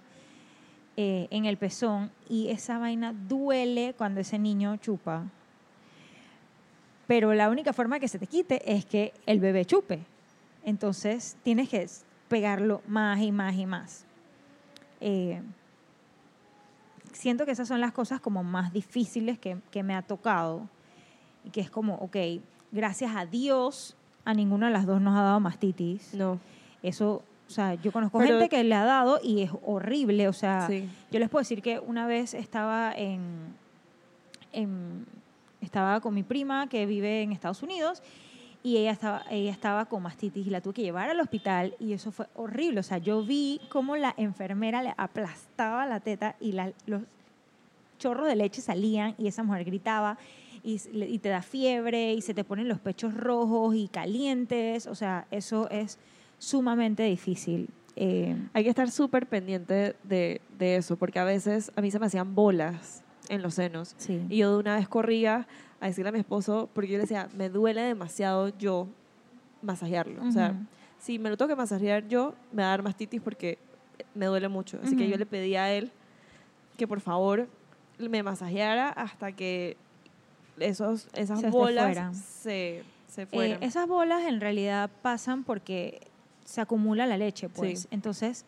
eh, en el pezón y esa vaina duele cuando ese niño chupa. Pero la única forma que se te quite es que el bebé chupe. Entonces tienes que pegarlo más y más y más. Eh, siento que esas son las cosas como más difíciles que, que me ha tocado. Y que es como, ok, gracias a Dios, a ninguna de las dos nos ha dado mastitis. No. Eso, o sea, yo conozco Pero- gente que le ha dado y es horrible. O sea, Sí. yo les puedo decir que una vez estaba en, en- estaba con mi prima que vive en Estados Unidos y ella estaba, ella estaba con mastitis y la tuve que llevar al hospital y eso fue horrible. O sea, yo vi cómo la enfermera le aplastaba la teta y la- los chorros de leche salían y esa mujer gritaba y, te da fiebre y se te ponen los pechos rojos y calientes. O sea, eso es sumamente difícil. Eh, Hay que estar súper pendiente de, de eso, porque a veces a mí se me hacían bolas en los senos. sí. Y yo de una vez corría a decirle a mi esposo, porque yo le decía, me duele demasiado yo masajearlo. O sea, si me lo tengo que masajear yo, me va a dar mastitis porque me duele mucho. Así que yo le pedí a él que por favor me masajeara hasta que esos, esas Se bolas se, se Eh, fueran. esas bolas en realidad pasan porque se acumula la leche, pues. Sí. Entonces,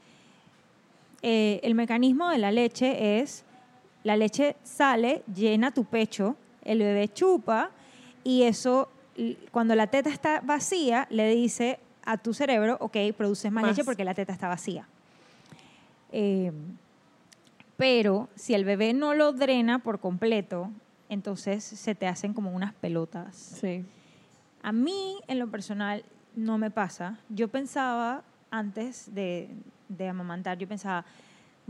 eh, el mecanismo de la leche es, la leche sale, llena tu pecho, el bebé chupa y eso, cuando la teta está vacía, le dice a tu cerebro, ok, produces más, Más. leche porque la teta está vacía. Eh, pero si el bebé no lo drena por completo, entonces se te hacen como unas pelotas. sí. A mí, en lo personal, no me pasa. Yo pensaba, antes de, de amamantar, yo pensaba,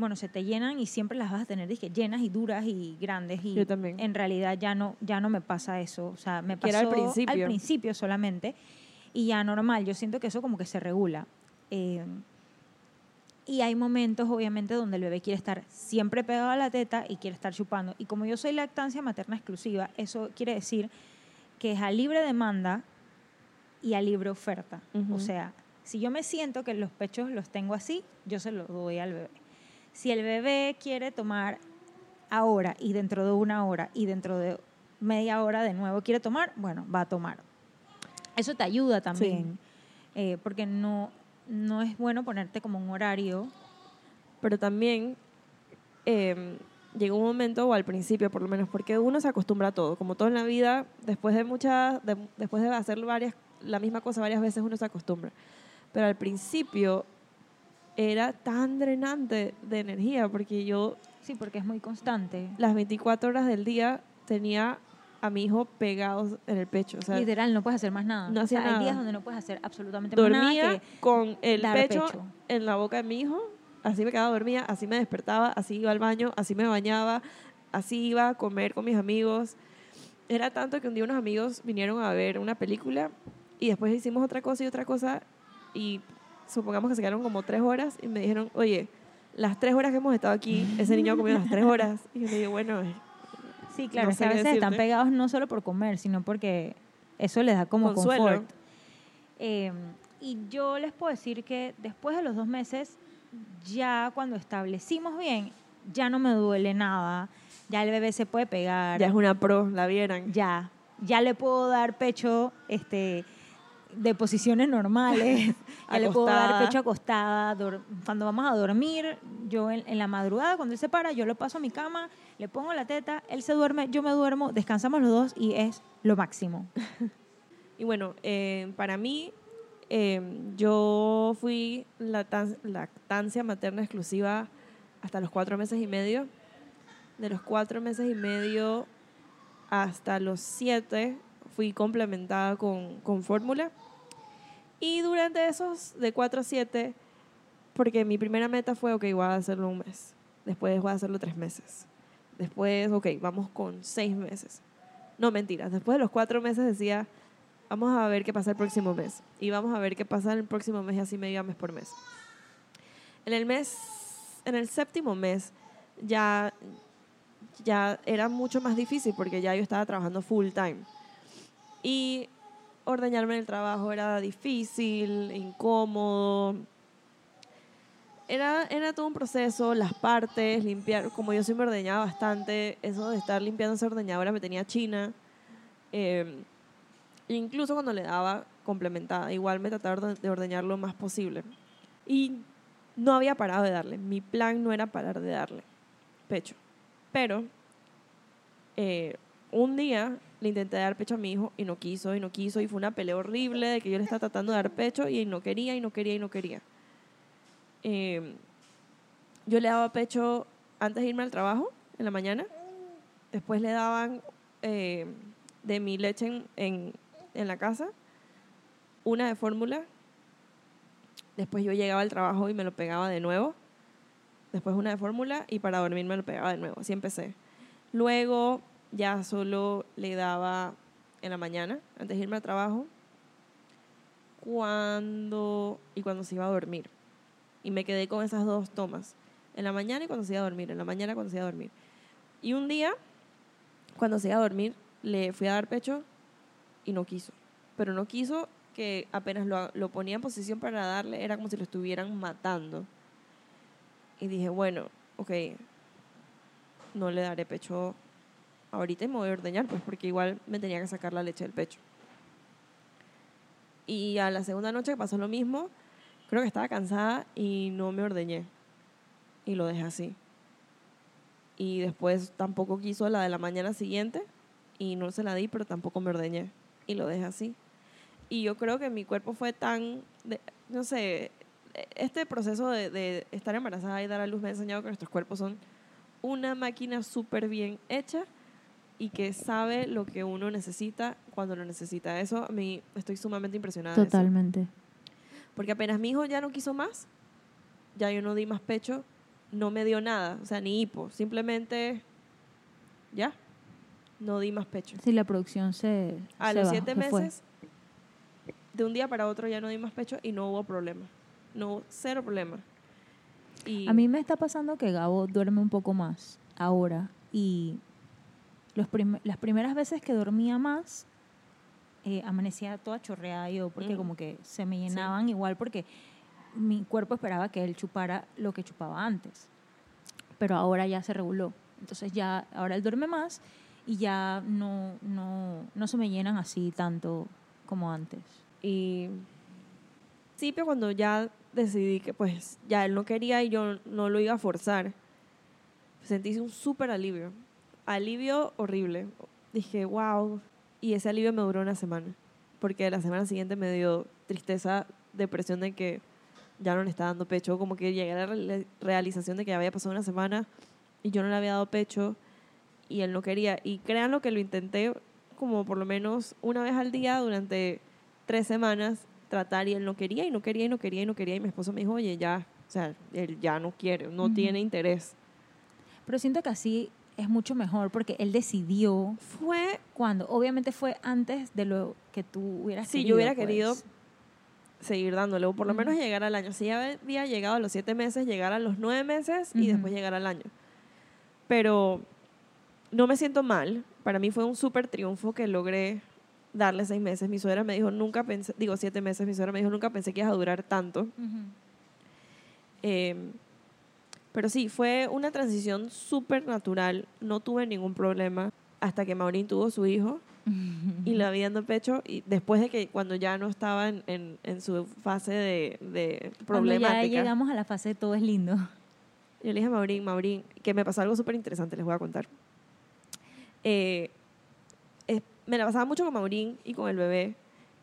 bueno, se te llenan y siempre las vas a tener dizque, llenas y duras y grandes. Y Yo también. En realidad ya no, ya no me pasa eso. O sea, me pasó era al principio. principio solamente y ya normal. Yo siento que eso como que se regula. Eh, y hay momentos, obviamente, donde el bebé quiere estar siempre pegado a la teta y quiere estar chupando. Y como yo soy lactancia materna exclusiva, eso quiere decir que es a libre demanda y a libre oferta. O sea, si yo me siento que los pechos los tengo así, yo se los doy al bebé. Si el bebé quiere tomar ahora y dentro de una hora y dentro de media hora de nuevo quiere tomar, bueno, va a tomar. Eso te ayuda también, eh, porque no, no es bueno ponerte como un horario. Pero también eh, llegó un momento, o al principio por lo menos, porque uno se acostumbra a todo. Como todo en la vida, después de muchas, de- después de hacer varias, la misma cosa varias veces, uno se acostumbra. Pero al principio era tan drenante de energía, porque yo Sí, porque es muy constante. las 24 horas del día tenía a mi hijo pegados en el pecho. O sea, Literal, no puedes hacer más nada. no O sea, hacía Hay días donde no puedes hacer absolutamente más nada dormía con el pecho, pecho. en la boca de mi hijo, así me quedaba dormida, así me despertaba, así iba al baño, así me bañaba, así iba a comer con mis amigos. Era tanto que un día unos amigos vinieron a ver una película y después hicimos otra cosa y otra cosa y supongamos que se quedaron como tres horas y me dijeron, oye, las tres horas que hemos estado aquí, ese niño ha comido las tres horas. Y yo le digo, bueno, Sí, claro, No es sé que a veces están pegados no solo por comer, sino porque eso les da como Consuelo. confort. Eh, y yo les puedo decir que después de los dos meses, ya cuando establecimos bien, ya no me duele nada, ya el bebé se puede pegar, ya es una pro, la vieran. ya, ya le puedo dar pecho, este, de posiciones normales. *laughs* ya le puedo dar pecho acostada. Cuando vamos a dormir, yo en, en la madrugada, cuando él se para, yo lo paso a mi cama, le pongo la teta, él se duerme, yo me duermo, descansamos los dos y es lo máximo. *laughs* Y bueno, eh, para mí, eh, yo fui lactan- lactancia materna exclusiva hasta los cuatro meses y medio. De los cuatro meses y medio hasta los siete fui complementada con, con fórmula. Y durante esos de cuatro a siete, porque mi primera meta fue, ok, voy a hacerlo un mes. Después voy a hacerlo tres meses. Después, ok, vamos con seis meses. No, mentiras. Después de los cuatro meses decía, vamos a ver qué pasa el próximo mes. Y vamos a ver qué pasa el próximo mes y así me iba mes por mes. En el mes, en el séptimo mes, ya, ya era mucho más difícil porque ya yo estaba trabajando full time. Y ordeñarme en el trabajo era difícil, incómodo. Era, era todo un proceso, las partes, limpiar, como yo me ordeñaba bastante, eso de estar limpiando esa ordeñadora me tenía china. Eh, incluso cuando le daba complementada, igual me trataba de ordeñar lo más posible. Y no había parado de darle. Mi plan no era parar de darle pecho. Pero eh, un día le intenté dar pecho a mi hijo y no quiso, y no quiso, y fue una pelea horrible de que yo le estaba tratando de dar pecho y no quería, y no quería, y no quería. Eh, yo le daba pecho antes de irme al trabajo, en la mañana. Después le daban eh, de mi leche en, en, en la casa, una de fórmula. Después yo llegaba al trabajo y me lo pegaba de nuevo. Después una de fórmula y para dormir me lo pegaba de nuevo. Así empecé. Luego ya solo le daba en la mañana, antes de irme al trabajo, cuando y cuando se iba a dormir. Y me quedé con esas dos tomas, en la mañana y cuando se iba a dormir, en la mañana cuando se iba a dormir. Y un día, cuando se iba a dormir, le fui a dar pecho y no quiso. Pero no quiso que apenas lo, lo ponía en posición para darle, era como si lo estuvieran matando. Y dije, bueno, ok, no le daré pecho ahorita y me voy a ordeñar, pues porque igual me tenía que sacar la leche del pecho. Y a la segunda noche pasó lo mismo, creo que estaba cansada y no me ordeñé. Y lo dejé así. Y después tampoco quiso la de la mañana siguiente y no se la di, pero tampoco me ordeñé. Y lo dejé así. Y yo creo que mi cuerpo fue tan, de- no sé, este proceso de, de estar embarazada y dar a luz me ha enseñado que nuestros cuerpos son una máquina súper bien hecha y que sabe lo que uno necesita cuando lo necesita. Eso a mí estoy sumamente impresionada. Totalmente. Porque apenas mi hijo ya no quiso más, ya yo no di más pecho, no me dio nada, o sea, ni hipo, simplemente ya, no di más pecho. Sí, la producción se. A se los bajó, siete se fue. meses, de un día para otro ya no di más pecho y no hubo problema, no hubo cero problema. Y A mí me está pasando que Gabo duerme un poco más ahora y los prim- las primeras veces que dormía más eh, amanecía toda chorreada yo porque Mm. como que se me llenaban igual porque mi cuerpo esperaba que él chupara lo que chupaba antes. Pero ahora ya se reguló. Entonces ya ahora él duerme más y ya no no no se me llenan así tanto como antes. Y al principio cuando ya decidí que pues ya él no quería y yo no lo iba a forzar, sentí un súper alivio. Alivio horrible. Dije, wow. Y ese alivio me duró una semana. Porque la semana siguiente me dio tristeza, depresión de que ya no le estaba dando pecho. Como que llegué a la reali- realización de que ya había pasado una semana y yo no le había dado pecho y él no quería. Y créanlo que lo intenté como por lo menos una vez al día durante tres semanas tratar y él no quería y no quería y no quería y no quería y mi esposo me dijo, oye, ya, o sea, él ya no quiere, no tiene interés. Pero siento que así es mucho mejor porque él decidió Fue, cuando obviamente fue antes de lo que tú hubieras si querido. yo hubiera pues. querido seguir dándole, o por lo menos llegar al año. Si ya había llegado a los siete meses, llegar a los nueve meses y después llegar al año. Pero no me siento mal. Para mí fue un súper triunfo que logré darle seis meses. Mi suegra me dijo, nunca pensé, digo siete meses, mi suegra me dijo, nunca pensé que ibas a durar tanto. Eh, pero sí, fue una transición súper natural, no tuve ningún problema hasta que Maureen tuvo su hijo *laughs* y la vi dando pecho y después de que cuando ya no estaba en, en, en su fase de, de problemática. Cuando ya llegamos a la fase de todo es lindo. Yo le dije a Maurín, Maurín, que me pasó algo súper interesante, les voy a contar. Eh, me la pasaba mucho con Maurín y con el bebé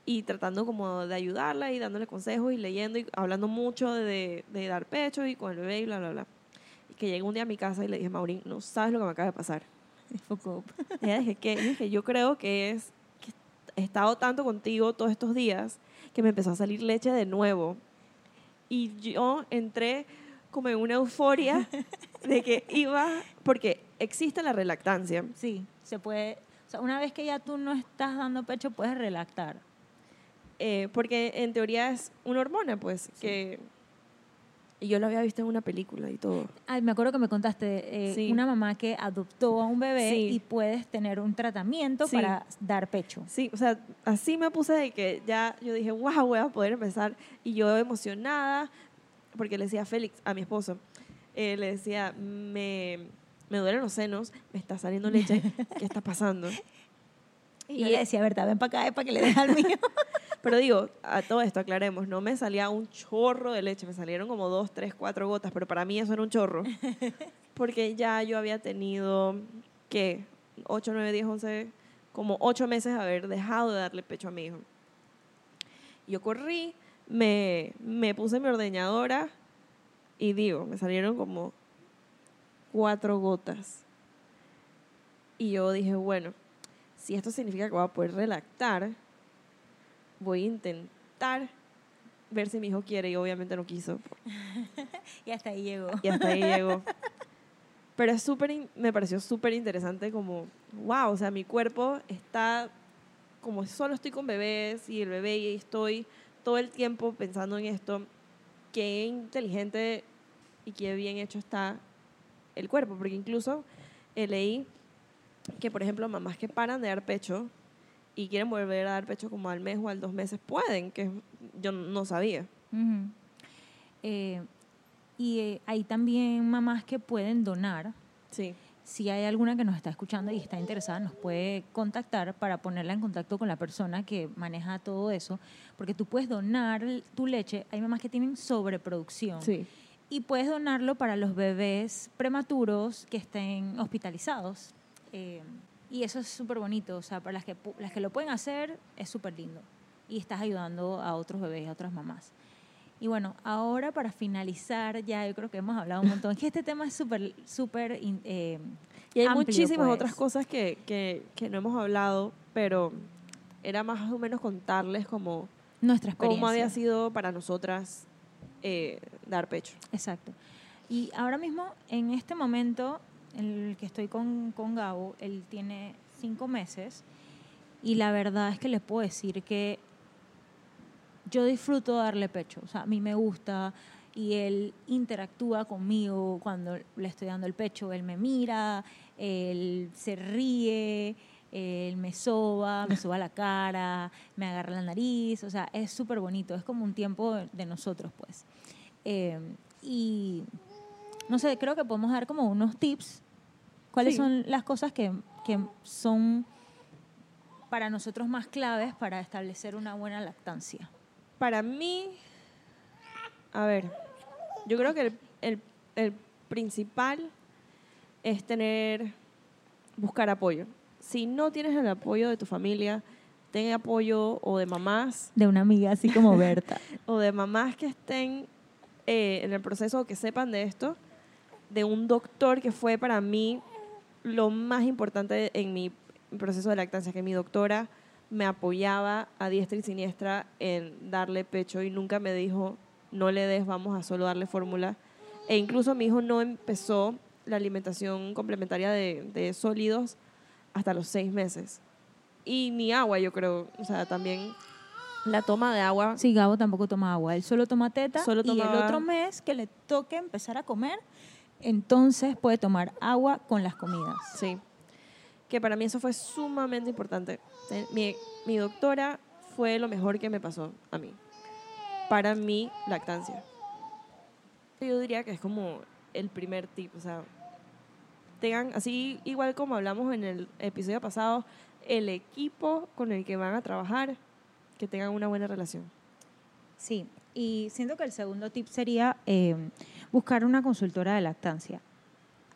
y tratando como de ayudarla y dándole consejos y leyendo y hablando mucho de, de dar pecho y con el bebé y bla, bla, bla. Que llegué un día a mi casa y le dije, Maurín, no sabes lo que me acaba de pasar. *laughs* Ella dije, ¿qué? Y dije, yo creo que es que he estado tanto contigo todos estos días que me empezó a salir leche de nuevo. Y yo entré como en una euforia de que iba, porque existe la relactancia. Sí, se puede. O sea, una vez que ya tú no estás dando pecho, puedes relactar. eh, porque en teoría es una hormona, pues, que... Y yo lo había visto en una película y todo. Ay, me acuerdo que me contaste, eh, Sí. una mamá que adoptó a un bebé Sí. y puedes tener un tratamiento Sí. para dar pecho. Sí, o sea, así me puse de que ya yo dije, wow, voy a poder empezar. Y yo emocionada, porque le decía a Félix, a mi esposo, eh, le decía, me, me duelen los senos, me está saliendo leche, ¿qué está pasando? *laughs* Y, yo le decía, Berta, ven para acá, es para que le des al mío. *laughs* Pero digo, a todo esto aclaremos, no me salía un chorro de leche, me salieron como dos, tres, cuatro gotas, pero para mí eso era un chorro. *laughs* Porque ya yo había tenido, ¿qué? 8, 9, 10, 11, como ocho meses de haber dejado de darle pecho a mi hijo. Yo corrí, me, me puse mi ordeñadora y digo, me salieron como cuatro gotas. Y yo dije, bueno, si esto significa que voy a poder relactar, voy a intentar ver si mi hijo quiere y obviamente no quiso. *laughs* y hasta ahí llegó. Y hasta ahí llegó. Pero es súper, me pareció súper interesante como, wow, o sea, mi cuerpo está, como solo estoy con bebés y el bebé y estoy todo el tiempo pensando en esto, qué inteligente y qué bien hecho está el cuerpo, porque incluso leí que, por ejemplo, mamás que paran de dar pecho y quieren volver a dar pecho como al mes o al dos meses, pueden, que yo no sabía. Ujú. Eh, y eh, hay también mamás que pueden donar. Sí, Si hay alguna que nos está escuchando y está interesada, nos puede contactar para ponerla en contacto con la persona que maneja todo eso, porque tú puedes donar tu leche. Hay mamás que tienen sobreproducción sí. y puedes donarlo para los bebés prematuros que estén hospitalizados. Eh, y eso es súper bonito, o sea, para las que, las que lo pueden hacer es súper lindo. Y estás ayudando a otros bebés, a otras mamás. Y bueno, ahora para finalizar, ya yo creo que hemos hablado un montón, que este tema es súper, súper... eh, Y hay amplio, muchísimas pues. otras cosas que, que, que no hemos hablado, pero era más o menos contarles como Nuestra experiencia. cómo había sido para nosotras eh, dar pecho. Exacto. Y ahora mismo, en este momento, en el que estoy con, con Gabo, él tiene cinco meses y la verdad es que les puedo decir que yo disfruto darle pecho. O sea, a mí me gusta y él interactúa conmigo cuando le estoy dando el pecho. Él me mira, él se ríe, él me soba, me soba la cara, me agarra la nariz. O sea, es súper bonito. Es como un tiempo de nosotros, pues. Eh, y no sé, creo que podemos dar como unos tips. ¿Cuáles Sí. son las cosas que, que son para nosotros más claves para establecer una buena lactancia? Para mí, a ver, yo creo que el, el, el principal es tener, buscar apoyo. Si no tienes el apoyo de tu familia, ten apoyo o de mamás De una amiga así como *laughs* Berta. o de mamás que estén eh, en el proceso o que sepan de esto, de un doctor que fue para mí lo más importante en mi proceso de lactancia, que mi doctora me apoyaba a diestra y siniestra en darle pecho y nunca me dijo, no le des, vamos a solo darle fórmula. E incluso mi hijo no empezó la alimentación complementaria de, de sólidos hasta los seis meses. Y ni agua, yo creo. O sea, también la toma de agua Sí, Gabo tampoco toma agua, él solo toma teta Solo y el otro mes que le toque empezar a comer, entonces puede tomar agua con las comidas. Sí. Que para mí eso fue sumamente importante. Eh, Mi, mi doctora fue lo mejor que me pasó a mí. Para mi lactancia. Yo diría que es como el primer tip. O sea, tengan, así igual como hablamos en el episodio pasado, el equipo con el que van a trabajar, que tengan una buena relación. Sí, y siento que el segundo tip sería eh, buscar una consultora de lactancia.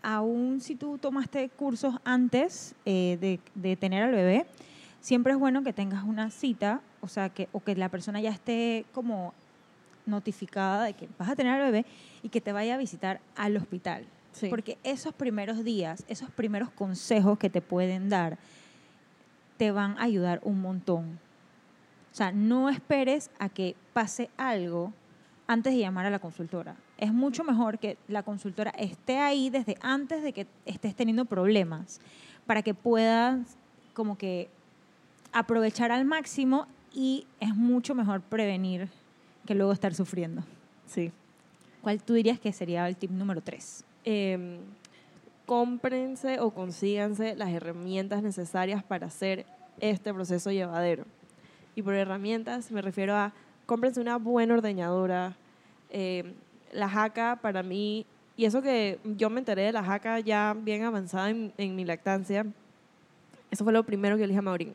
Aún si tú tomaste cursos antes eh, de, de tener al bebé, siempre es bueno que tengas una cita, o sea, que, o que la persona ya esté como notificada de que vas a tener al bebé y que te vaya a visitar al hospital. Sí. Porque esos primeros días, esos primeros consejos que te pueden dar, te van a ayudar un montón. O sea, no esperes a que pase algo antes de llamar a la consultora. Es mucho mejor que la consultora esté ahí desde antes de que estés teniendo problemas para que puedas como que aprovechar al máximo y es mucho mejor prevenir que luego estar sufriendo. Sí. ¿Cuál tú dirías que sería el tip número tres? eh, cómprense o consíganse las herramientas necesarias para hacer este proceso llevadero. Y por herramientas me refiero a cómprense una buena ordeñadora. eh, la jaca para mí, y eso que yo me enteré de la jaca ya bien avanzada en, en mi lactancia, eso fue lo primero que le dije a Maurín.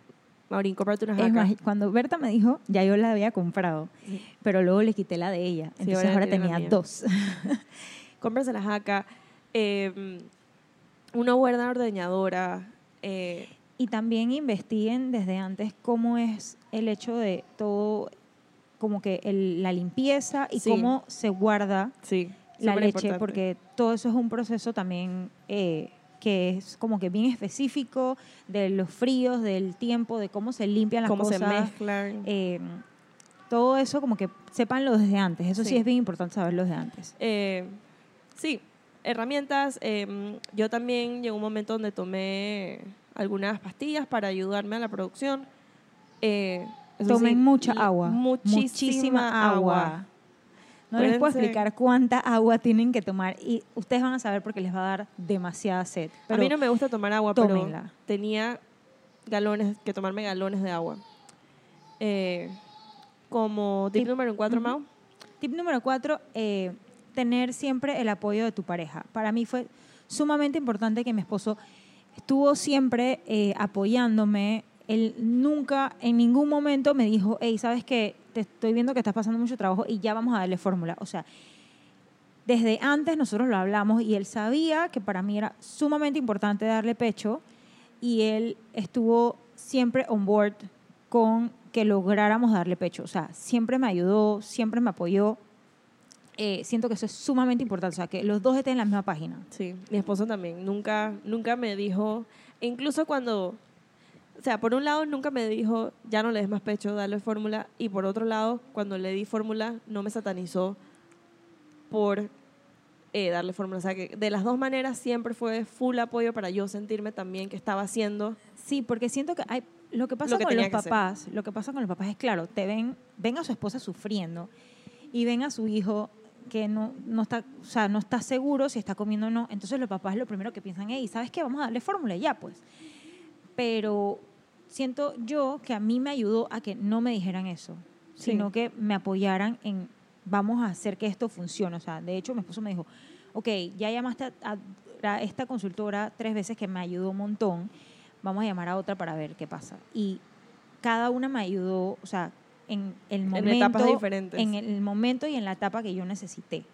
Maurín, cómprate una jaca. más, cuando Berta me dijo, ya yo la había comprado, Sí. pero luego le quité la de ella. Sí, Entonces ahora tenía dos. *laughs* cómprense la jaca. eh, una buena ordeñadora. eh, Y también investiguen desde antes cómo es el hecho de todo, como que el- la limpieza y Sí. cómo se guarda sí, la leche, importante. porque todo eso es un proceso también eh, que es como que bien específico de los fríos, del tiempo, de cómo se limpian las cómo se cosas. mezclan. eh, todo eso como que sépanlo desde antes. Eso sí, Sí. es bien importante saberlo desde antes. Eh, sí, herramientas. eh, yo también llegó un momento donde tomé algunas pastillas para ayudarme a la producción. Eh, eso Tomen sí, mucha agua. Muchísima, agua. No les puedo explicar cuánta agua tienen que tomar y ustedes van a saber porque les va a dar demasiada sed. a mí no me gusta tomar agua, tómenla. pero tenía galones, que tomarme galones de agua. Eh, como tip Tip- número cuatro, Ujú. Mau. Tip número cuatro, eh, tener siempre el apoyo de tu pareja. Para mí fue sumamente importante que mi esposo estuvo siempre eh, apoyándome. Él nunca, en ningún momento me dijo, hey, ¿sabes qué? Te estoy viendo que estás pasando mucho trabajo y ya vamos a darle fórmula. O sea, desde antes nosotros lo hablamos y él sabía que para mí era sumamente importante darle pecho y él estuvo siempre on board con que lográramos darle pecho. O sea, siempre me ayudó, siempre me apoyó. Eh, siento que eso es sumamente importante, o sea, que los dos estén en la misma página. Sí, mi esposo también. Nunca, nunca me dijo, incluso cuando, o sea, por un lado nunca me dijo, ya no le des más pecho, dale fórmula, y por otro lado, cuando le di fórmula, no me satanizó por eh, darle fórmula. O sea, que de las dos maneras siempre fue full apoyo para yo sentirme también que estaba haciendo. Sí, porque siento que hay lo que pasa Lo que con los papás, lo que pasa con los papás es claro, te ven, ven a su esposa sufriendo y ven a su hijo que no, no está, o sea, no está seguro si está comiendo o no. Entonces los papás lo primero que piensan, hey, ¿sabes qué? Vamos a darle fórmula ya, pues. Pero siento yo que a mí me ayudó a que no me dijeran eso, Sí. sino que me apoyaran en vamos a hacer que esto funcione. O sea, de hecho, mi esposo me dijo, ok, ya llamaste a, a- a esta consultora tres veces que me ayudó un montón, vamos a llamar a otra para ver qué pasa. Y cada una me ayudó, o sea, en el momento, etapas diferentes. en el momento y en la etapa que yo necesité.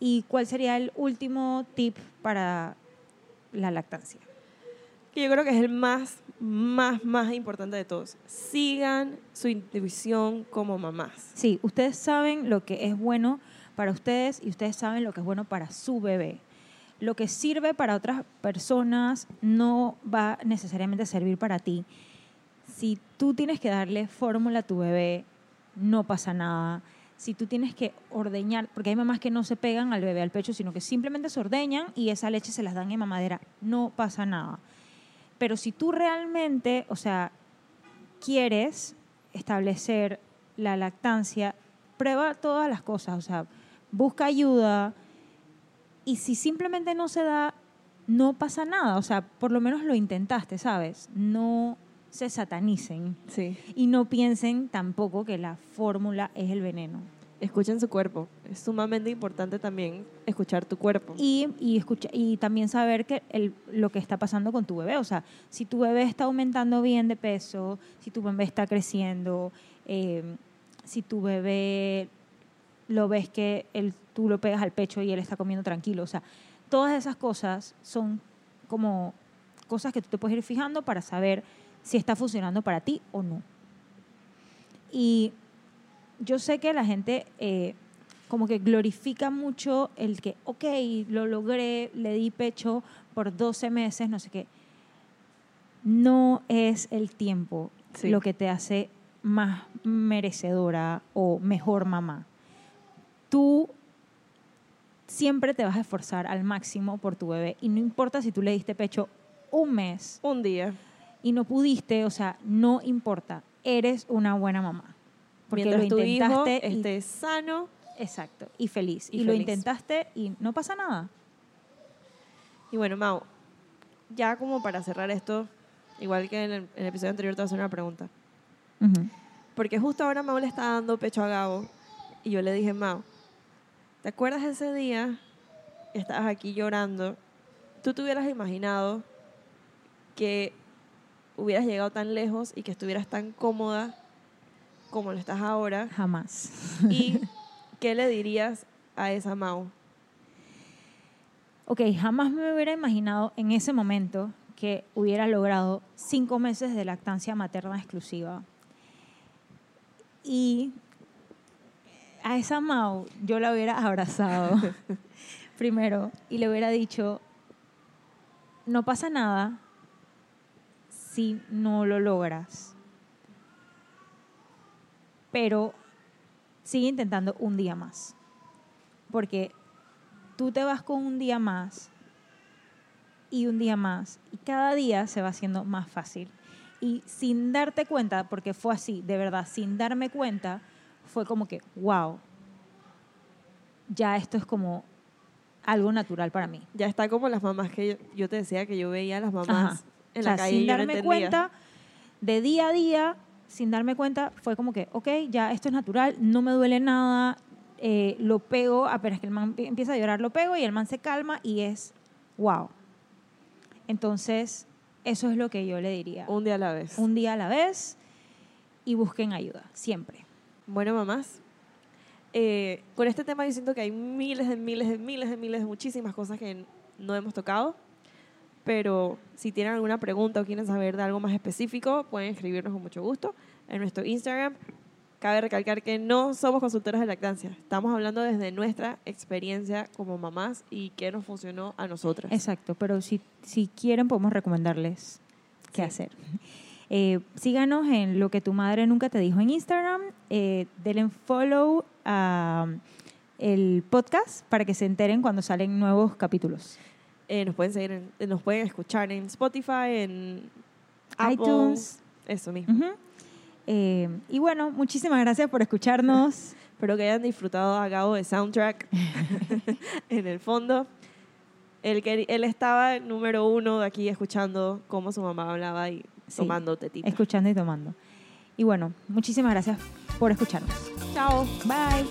¿Y cuál sería el último tip para la lactancia? Que yo creo que es el más, más, más importante de todos. Sigan su intuición como mamás. Sí, ustedes saben lo que es bueno para ustedes y ustedes saben lo que es bueno para su bebé. Lo que sirve para otras personas no va necesariamente a servir para ti. Si tú tienes que darle fórmula a tu bebé, no pasa nada. Si tú tienes que ordeñar, porque hay mamás que no se pegan al bebé al pecho, sino que simplemente se ordeñan y esa leche se las dan en mamadera, no pasa nada. Pero si tú realmente, o sea, quieres establecer la lactancia, prueba todas las cosas, o sea, busca ayuda y si simplemente no se da, no pasa nada, o sea, por lo menos lo intentaste, ¿sabes? No se satanicen Sí. y no piensen tampoco que la fórmula es el veneno. Escuchen su cuerpo. Es sumamente importante también escuchar tu cuerpo. Y, y, escucha, y también saber que el, lo que está pasando con tu bebé. O sea, si tu bebé está aumentando bien de peso, si tu bebé está creciendo, eh, si tu bebé lo ves que él, tú lo pegas al pecho y él está comiendo tranquilo. O sea, todas esas cosas son como cosas que tú te puedes ir fijando para saber si está funcionando para ti o no. Y yo sé que la gente eh, como que glorifica mucho el que, ok, lo logré, le di pecho por 12 meses, no sé qué. No es el tiempo Sí. lo que te hace más merecedora o mejor mamá. Tú siempre te vas a esforzar al máximo por tu bebé y no importa si tú le diste pecho un mes Un día. y no pudiste, o sea, no importa, eres una buena mamá. Porque mientras lo tu hijo intentaste y- esté sano. exacto, y feliz. Y Y, lo feliz. intentaste y no pasa nada. Y bueno, Mau, ya como para cerrar esto, igual que en el, en el episodio anterior, te voy a hacer una pregunta. Porque justo ahora Mau le está dando pecho a Gabo y yo le dije, Mau, ¿te acuerdas ese día que estabas aquí llorando? ¿Tú te hubieras imaginado que hubieras llegado tan lejos y que estuvieras tan cómoda como lo estás ahora? Jamás. ¿Y *laughs* qué le dirías a esa Mau? Ok, jamás me hubiera imaginado en ese momento que hubiera logrado cinco meses de lactancia materna exclusiva. Y a esa Mau yo la hubiera abrazado *laughs* primero y le hubiera dicho, no pasa nada si no lo logras, pero sigue intentando un día más, porque tú te vas con un día más y un día más y cada día se va haciendo más fácil. Y sin darte cuenta, porque fue así, de verdad, sin darme cuenta, fue como que, wow, ya esto es como algo natural para mí. Ya está como las mamás que yo, yo te decía que yo veía a las mamás Ajá. en O sea, la calle y sin yo no darme cuenta, de día a día, sin darme cuenta, fue como que, ok, ya esto es natural, no me duele nada, eh, lo pego, apenas que el man empie- empieza a llorar, lo pego y el man se calma y es, wow. Entonces, eso es lo que yo le diría. Un día a la vez. Un día a la vez y busquen ayuda, siempre. Bueno, mamás, eh, con este tema yo siento que hay miles de miles de miles de miles de muchísimas cosas que no hemos tocado, pero si tienen alguna pregunta o quieren saber de algo más específico, pueden escribirnos con mucho gusto en nuestro Instagram. Cabe recalcar que no somos consultoras de lactancia, estamos hablando desde nuestra experiencia como mamás y qué nos funcionó a nosotras. Exacto, pero si, si quieren podemos recomendarles qué Sí. hacer. Eh, síganos en lo que tu madre nunca te dijo en Instagram, eh, denle follow a el podcast para que se enteren cuando salen nuevos capítulos. Eh, nos pueden seguir, eh, nos pueden escuchar en Spotify, en iTunes. Eso mismo. Eh, y bueno, muchísimas gracias por escucharnos. *laughs* Espero que hayan disfrutado a Gabo de Soundtrack *laughs* *laughs* en el fondo. Él, él estaba número uno de aquí escuchando cómo su mamá hablaba y sí, tomando tetita. Escuchando y tomando. Y bueno, muchísimas gracias por escucharnos. Chao. Bye.